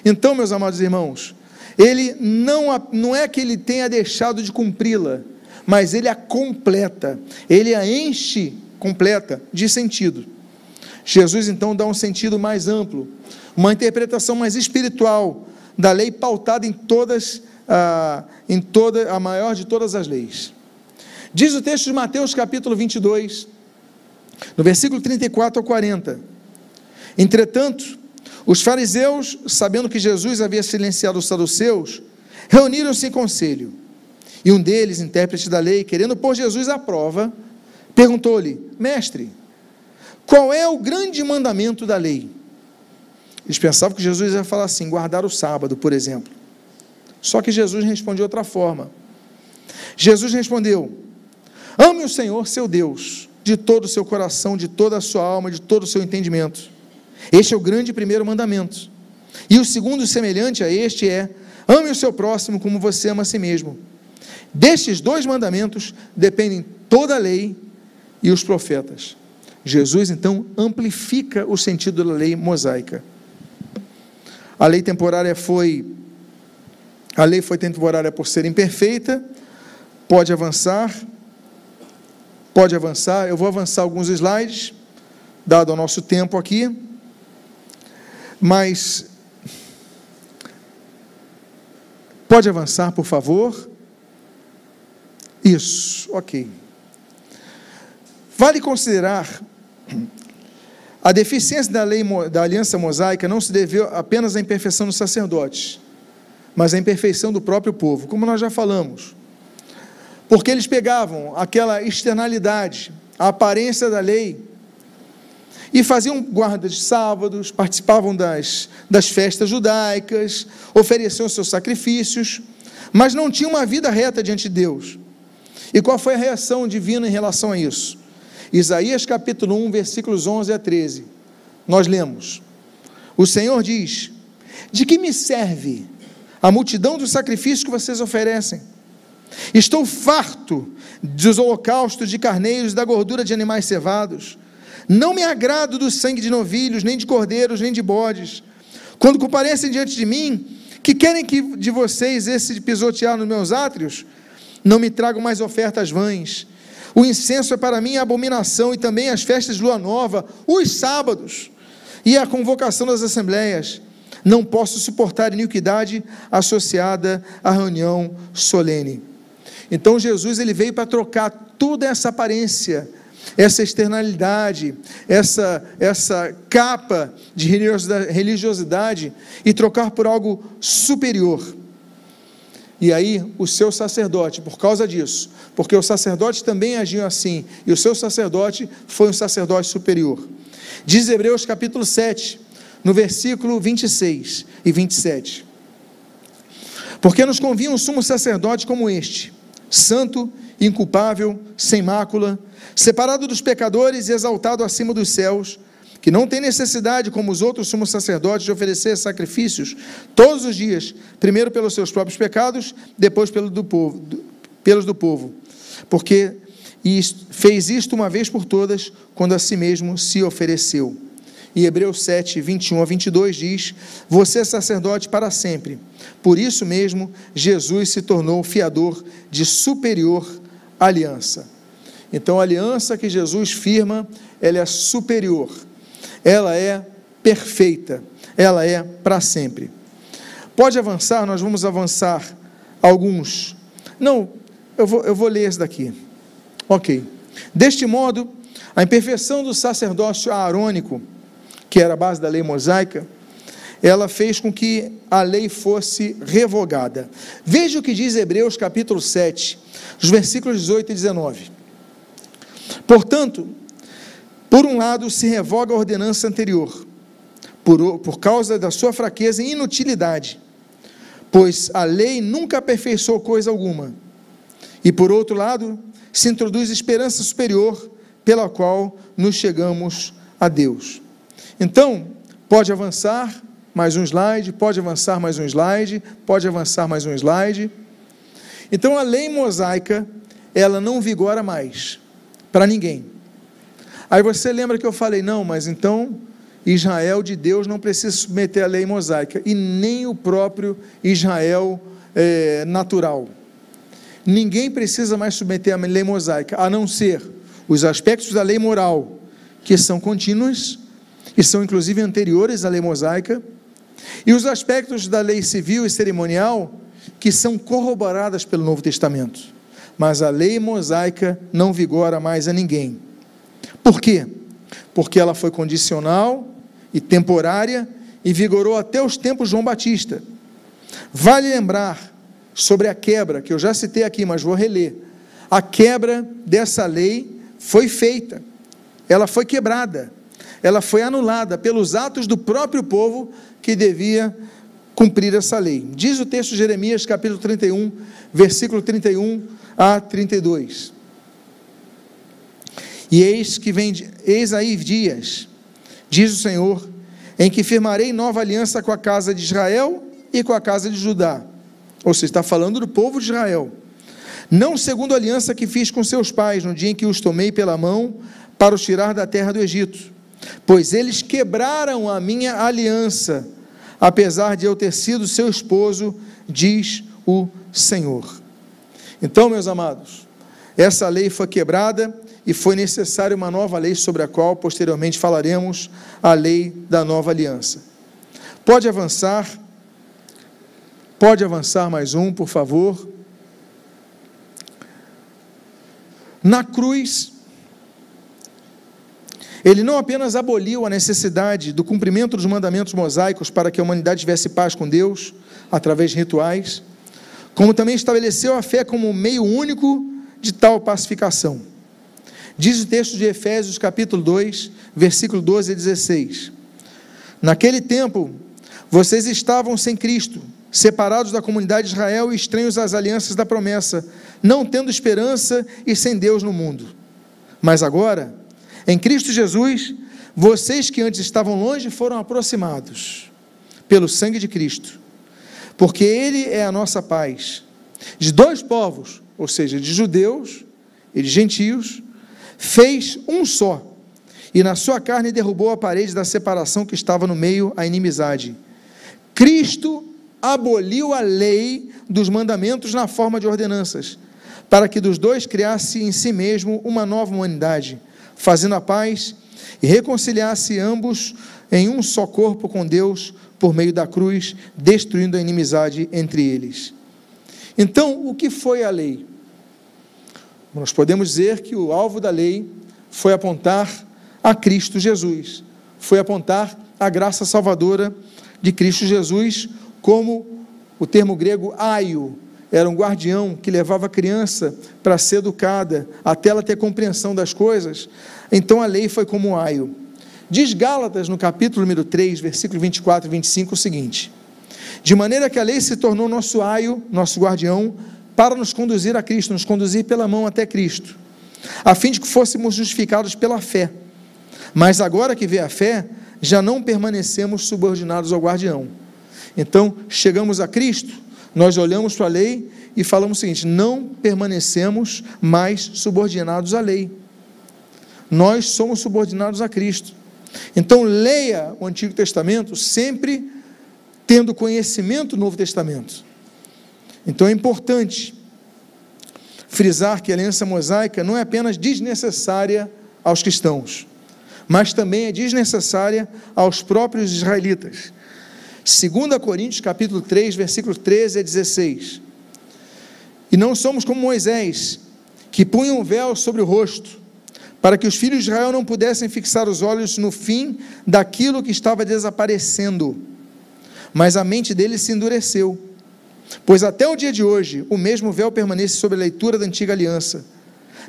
Então, meus amados irmãos, ele não, não é que ele tenha deixado de cumpri-la, mas ele a completa, ele a enche completa de sentido. Jesus então dá um sentido mais amplo, uma interpretação mais espiritual da lei pautada em todas, ah, em toda a maior de todas as leis. Diz o texto de Mateus capítulo 22, no versículo 34 ao 40. Entretanto, os fariseus, sabendo que Jesus havia silenciado os saduceus, reuniram-se em conselho e um deles, intérprete da lei, querendo pôr Jesus à prova, perguntou-lhe: Mestre, qual é o grande mandamento da lei? Eles pensavam que Jesus ia falar assim: guardar o sábado, por exemplo. Só que Jesus respondeu de outra forma. Jesus respondeu: Ame o Senhor, seu Deus, de todo o seu coração, de toda a sua alma, de todo o seu entendimento. Este é o grande primeiro mandamento. E o segundo, semelhante a este, é: ame o seu próximo como você ama a si mesmo. Destes dois mandamentos dependem toda a lei e os profetas. Jesus então amplifica o sentido da lei mosaica. A lei temporária foi a lei foi temporária por ser imperfeita. Pode avançar. Pode avançar. Eu vou avançar alguns slides, dado o nosso tempo aqui. Mas pode avançar, por favor. Isso, ok. Vale considerar a deficiência da lei da aliança mosaica não se deveu apenas à imperfeição dos sacerdotes, mas à imperfeição do próprio povo, como nós já falamos. Porque eles pegavam aquela externalidade, a aparência da lei, e faziam guarda de sábados, participavam das, das festas judaicas, ofereciam seus sacrifícios, mas não tinham uma vida reta diante de Deus. E qual foi a reação divina em relação a isso? Isaías capítulo 1, versículos 11 a 13. Nós lemos: O Senhor diz: De que me serve a multidão dos sacrifícios que vocês oferecem? Estou farto dos holocaustos de carneiros e da gordura de animais cevados. Não me agrado do sangue de novilhos, nem de cordeiros, nem de bodes. Quando comparecem diante de mim, que querem que de vocês esse pisotear nos meus átrios, não me tragam mais ofertas vãs o incenso é para mim abominação e também as festas de lua nova, os sábados e a convocação das assembleias. Não posso suportar iniquidade associada à reunião solene. Então Jesus ele veio para trocar toda essa aparência, essa externalidade, essa essa capa de religiosidade e trocar por algo superior. E aí, o seu sacerdote, por causa disso, porque os sacerdotes também agiam assim, e o seu sacerdote foi um sacerdote superior. Diz Hebreus capítulo 7, no versículo 26 e 27. Porque nos convinha um sumo sacerdote como este, santo, inculpável, sem mácula, separado dos pecadores e exaltado acima dos céus, que não tem necessidade, como os outros sumos sacerdotes, de oferecer sacrifícios todos os dias, primeiro pelos seus próprios pecados, depois pelo do povo, do, pelos do povo, porque fez isto uma vez por todas, quando a si mesmo se ofereceu. E Hebreus 7, 21 a 22 diz: Você é sacerdote para sempre. Por isso mesmo, Jesus se tornou fiador de superior aliança. Então, a aliança que Jesus firma, ela é superior ela é perfeita, ela é para sempre. Pode avançar, nós vamos avançar alguns. Não, eu vou, eu vou ler esse daqui. Ok. Deste modo, a imperfeição do sacerdócio aarônico, que era a base da lei mosaica, ela fez com que a lei fosse revogada. Veja o que diz Hebreus capítulo 7, os versículos 18 e 19. Portanto, por um lado, se revoga a ordenança anterior, por, por causa da sua fraqueza e inutilidade, pois a lei nunca aperfeiçoou coisa alguma. E por outro lado, se introduz esperança superior, pela qual nos chegamos a Deus. Então, pode avançar mais um slide, pode avançar mais um slide, pode avançar mais um slide. Então, a lei mosaica, ela não vigora mais para ninguém. Aí você lembra que eu falei, não, mas então Israel de Deus não precisa submeter à lei mosaica, e nem o próprio Israel é, natural. Ninguém precisa mais submeter à lei mosaica, a não ser os aspectos da lei moral, que são contínuos, e são inclusive anteriores à lei mosaica, e os aspectos da lei civil e cerimonial, que são corroboradas pelo Novo Testamento. Mas a lei mosaica não vigora mais a ninguém. Por quê? Porque ela foi condicional e temporária e vigorou até os tempos de João Batista. Vale lembrar sobre a quebra, que eu já citei aqui, mas vou reler. A quebra dessa lei foi feita, ela foi quebrada, ela foi anulada pelos atos do próprio povo que devia cumprir essa lei. Diz o texto de Jeremias, capítulo 31, versículo 31 a 32. E eis que vem, eis aí dias, diz o Senhor, em que firmarei nova aliança com a casa de Israel e com a casa de Judá. Ou seja, está falando do povo de Israel. Não segundo a aliança que fiz com seus pais no dia em que os tomei pela mão para os tirar da terra do Egito, pois eles quebraram a minha aliança, apesar de eu ter sido seu esposo, diz o Senhor. Então, meus amados, essa lei foi quebrada e foi necessária uma nova lei sobre a qual posteriormente falaremos, a lei da nova aliança. Pode avançar, pode avançar mais um, por favor. Na cruz, ele não apenas aboliu a necessidade do cumprimento dos mandamentos mosaicos para que a humanidade tivesse paz com Deus, através de rituais, como também estabeleceu a fé como meio único de tal pacificação. Diz o texto de Efésios, capítulo 2, versículo 12 a 16. Naquele tempo, vocês estavam sem Cristo, separados da comunidade de Israel e estranhos às alianças da promessa, não tendo esperança e sem Deus no mundo. Mas agora, em Cristo Jesus, vocês que antes estavam longe foram aproximados pelo sangue de Cristo porque Ele é a nossa paz. De dois povos, ou seja, de judeus e de gentios, fez um só, e na sua carne derrubou a parede da separação que estava no meio, a inimizade. Cristo aboliu a lei dos mandamentos na forma de ordenanças, para que dos dois criasse em si mesmo uma nova humanidade, fazendo a paz e reconciliasse ambos em um só corpo com Deus por meio da cruz, destruindo a inimizade entre eles. Então, o que foi a lei? Nós podemos dizer que o alvo da lei foi apontar a Cristo Jesus, foi apontar a graça salvadora de Cristo Jesus, como o termo grego aio, era um guardião que levava a criança para ser educada, até ela ter compreensão das coisas. Então a lei foi como aio. Diz Gálatas, no capítulo número 3, versículo 24 e 25, o seguinte: De maneira que a lei se tornou nosso aio, nosso guardião, para nos conduzir a Cristo, nos conduzir pela mão até Cristo, a fim de que fôssemos justificados pela fé. Mas agora que vê a fé, já não permanecemos subordinados ao guardião. Então, chegamos a Cristo, nós olhamos para a lei e falamos o seguinte: não permanecemos mais subordinados à lei. Nós somos subordinados a Cristo. Então, leia o Antigo Testamento sempre tendo conhecimento do Novo Testamento. Então, é importante frisar que a aliança mosaica não é apenas desnecessária aos cristãos, mas também é desnecessária aos próprios israelitas. 2 Coríntios capítulo 3, versículos 13 a 16. E não somos como Moisés, que punha um véu sobre o rosto, para que os filhos de Israel não pudessem fixar os olhos no fim daquilo que estava desaparecendo. Mas a mente deles se endureceu. Pois até o dia de hoje, o mesmo véu permanece sobre a leitura da antiga aliança.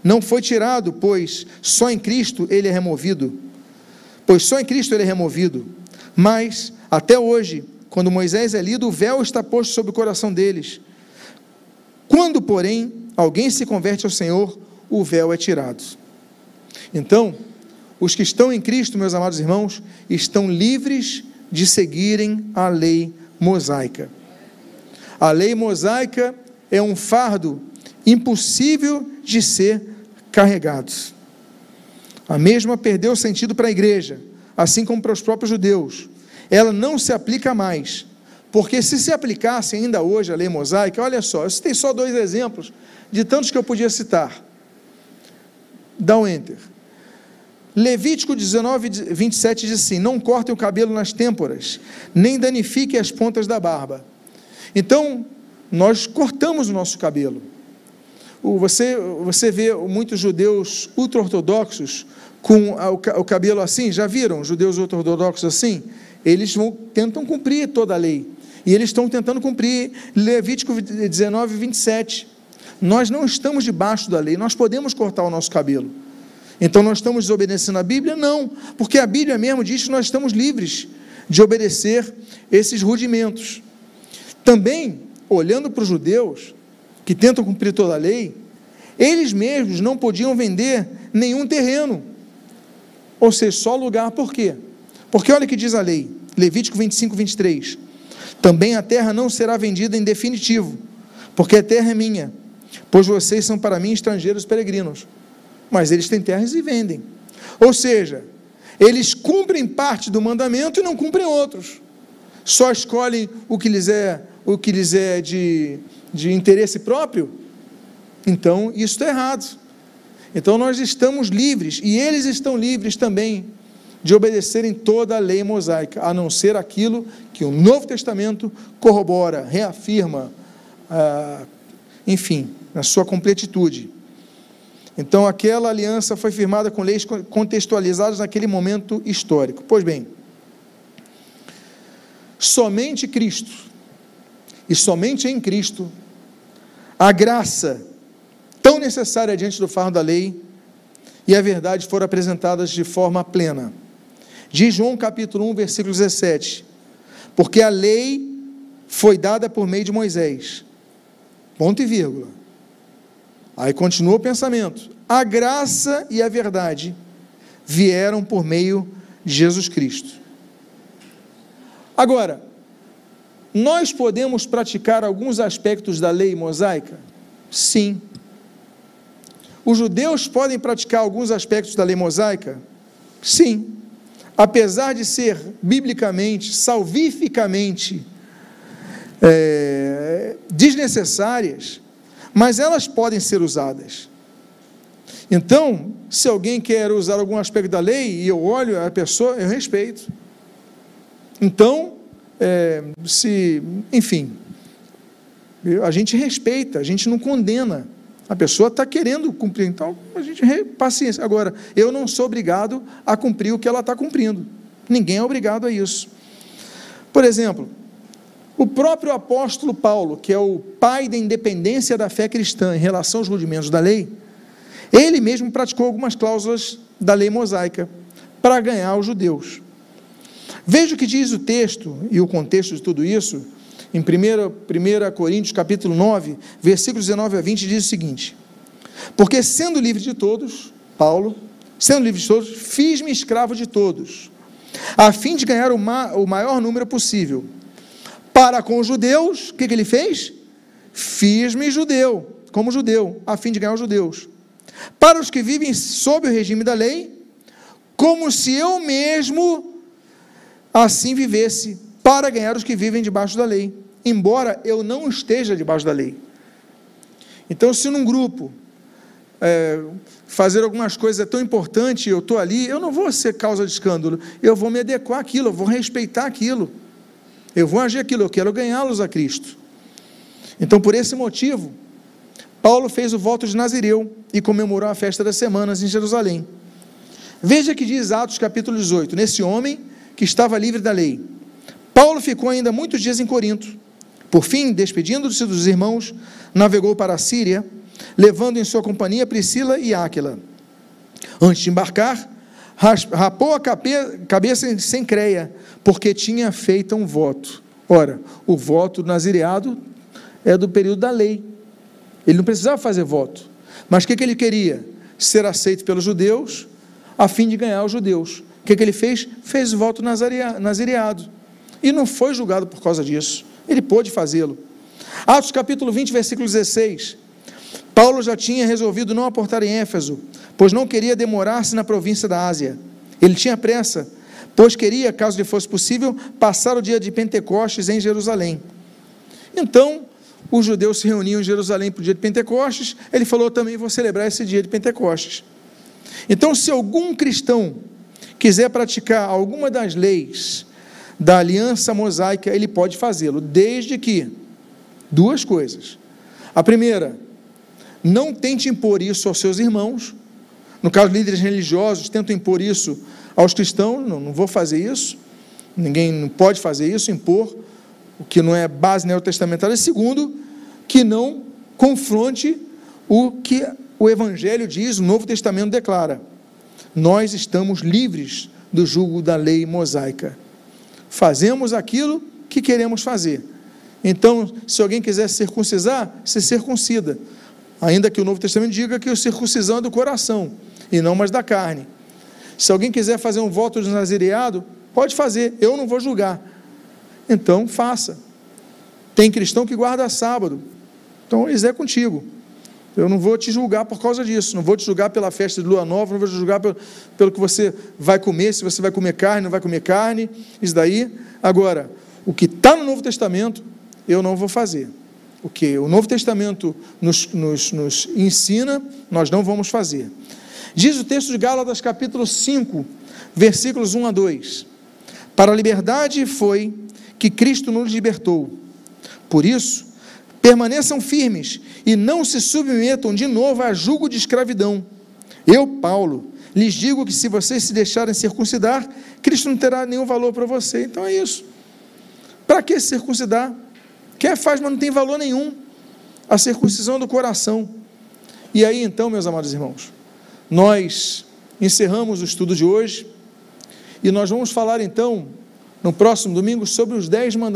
Não foi tirado, pois só em Cristo ele é removido. Pois só em Cristo ele é removido. Mas, até hoje, quando Moisés é lido, o véu está posto sobre o coração deles. Quando, porém, alguém se converte ao Senhor, o véu é tirado. Então, os que estão em Cristo, meus amados irmãos, estão livres de seguirem a lei mosaica. A lei mosaica é um fardo impossível de ser carregado. A mesma perdeu sentido para a igreja, assim como para os próprios judeus. Ela não se aplica mais, porque se se aplicasse ainda hoje a lei mosaica, olha só, eu citei só dois exemplos de tantos que eu podia citar. Dá um enter. Levítico 19, 27 diz assim: Não cortem o cabelo nas têmporas, nem danifiquem as pontas da barba. Então, nós cortamos o nosso cabelo. Você, você vê muitos judeus ultra-ortodoxos com o cabelo assim, já viram judeus ultra-ortodoxos assim? Eles vão, tentam cumprir toda a lei. E eles estão tentando cumprir Levítico 19, 27. Nós não estamos debaixo da lei, nós podemos cortar o nosso cabelo. Então nós estamos desobedecendo a Bíblia? Não, porque a Bíblia mesmo diz que nós estamos livres de obedecer esses rudimentos. Também, olhando para os judeus, que tentam cumprir toda a lei, eles mesmos não podiam vender nenhum terreno. Ou seja, só lugar por quê? Porque olha o que diz a lei, Levítico 25, 23. Também a terra não será vendida em definitivo, porque a terra é minha, pois vocês são para mim estrangeiros peregrinos. Mas eles têm terras e vendem. Ou seja, eles cumprem parte do mandamento e não cumprem outros. Só escolhem o que lhes é, o que lhes é de, de interesse próprio. Então, isso está errado. Então, nós estamos livres, e eles estão livres também, de obedecerem toda a lei mosaica, a não ser aquilo que o Novo Testamento corrobora, reafirma, ah, enfim, na sua completitude. Então, aquela aliança foi firmada com leis contextualizadas naquele momento histórico. Pois bem, somente Cristo, e somente em Cristo, a graça tão necessária diante do fardo da lei e a verdade foram apresentadas de forma plena. Diz João capítulo 1, versículo 17: Porque a lei foi dada por meio de Moisés. Ponto e vírgula. Aí continua o pensamento. A graça e a verdade vieram por meio de Jesus Cristo. Agora, nós podemos praticar alguns aspectos da lei mosaica? Sim. Os judeus podem praticar alguns aspectos da lei mosaica? Sim. Apesar de ser biblicamente, salvificamente é, desnecessárias, mas elas podem ser usadas. Então, se alguém quer usar algum aspecto da lei e eu olho a pessoa, eu respeito. Então, é, se, enfim, a gente respeita, a gente não condena. A pessoa está querendo cumprir, então a gente paciência. Agora, eu não sou obrigado a cumprir o que ela está cumprindo. Ninguém é obrigado a isso. Por exemplo, o próprio apóstolo Paulo, que é o pai da independência da fé cristã em relação aos rudimentos da lei, ele mesmo praticou algumas cláusulas da lei mosaica para ganhar os judeus. Veja o que diz o texto e o contexto de tudo isso em 1, 1 Coríntios capítulo 9, versículos 19 a 20, diz o seguinte: Porque sendo livre de todos, Paulo, sendo livre de todos, fiz-me escravo de todos, a fim de ganhar o, ma o maior número possível. Para com os judeus, o que, que ele fez? Fiz-me judeu, como judeu, a fim de ganhar os judeus. Para os que vivem sob o regime da lei, como se eu mesmo assim vivesse, para ganhar os que vivem debaixo da lei embora eu não esteja debaixo da lei. Então, se num grupo é, fazer algumas coisas é tão importante, eu estou ali, eu não vou ser causa de escândalo, eu vou me adequar àquilo, eu vou respeitar aquilo, eu vou agir aquilo, eu quero ganhá-los a Cristo. Então, por esse motivo, Paulo fez o voto de Nazireu e comemorou a festa das semanas em Jerusalém. Veja que diz Atos capítulo 18: Nesse homem que estava livre da lei, Paulo ficou ainda muitos dias em Corinto por fim, despedindo-se dos irmãos, navegou para a Síria, levando em sua companhia Priscila e Áquila. Antes de embarcar, rapou a cabeça sem creia, porque tinha feito um voto. Ora, o voto nazireado é do período da lei. Ele não precisava fazer voto. Mas o que, que ele queria? Ser aceito pelos judeus, a fim de ganhar os judeus. O que, que ele fez? Fez voto nazireado. E não foi julgado por causa disso. Ele pôde fazê-lo. Atos capítulo 20, versículo 16. Paulo já tinha resolvido não aportar em Éfeso, pois não queria demorar-se na província da Ásia. Ele tinha pressa, pois queria, caso lhe fosse possível, passar o dia de Pentecostes em Jerusalém. Então, os judeus se reuniam em Jerusalém para o dia de Pentecostes, ele falou também: vou celebrar esse dia de Pentecostes. Então, se algum cristão quiser praticar alguma das leis da aliança mosaica, ele pode fazê-lo, desde que duas coisas. A primeira, não tente impor isso aos seus irmãos. No caso, líderes religiosos tentam impor isso aos cristãos, não, não vou fazer isso. Ninguém não pode fazer isso, impor o que não é base neotestamentária. Segundo, que não confronte o que o Evangelho diz, o Novo Testamento declara. Nós estamos livres do jugo da lei mosaica fazemos aquilo que queremos fazer. Então, se alguém quiser circuncisar, se circuncida. Ainda que o Novo Testamento diga que o circuncisão é do coração. e não mais da carne. Se alguém quiser fazer um voto de nazireado, pode fazer, eu não vou julgar. Então, faça. Tem cristão que guarda sábado, então eles é contigo. Eu não vou te julgar por causa disso, não vou te julgar pela festa de lua nova, não vou te julgar pelo, pelo que você vai comer, se você vai comer carne, não vai comer carne, isso daí. Agora, o que está no Novo Testamento, eu não vou fazer. O que o Novo Testamento nos, nos, nos ensina, nós não vamos fazer. Diz o texto de Gálatas, capítulo 5, versículos 1 a 2: Para a liberdade foi que Cristo nos libertou. Por isso, permaneçam firmes e não se submetam de novo a julgo de escravidão. Eu, Paulo, lhes digo que se vocês se deixarem circuncidar, Cristo não terá nenhum valor para você. Então é isso. Para que circuncidar? Quer faz, mas não tem valor nenhum. A circuncisão do coração. E aí então, meus amados irmãos, nós encerramos o estudo de hoje e nós vamos falar então, no próximo domingo, sobre os dez mandamentos.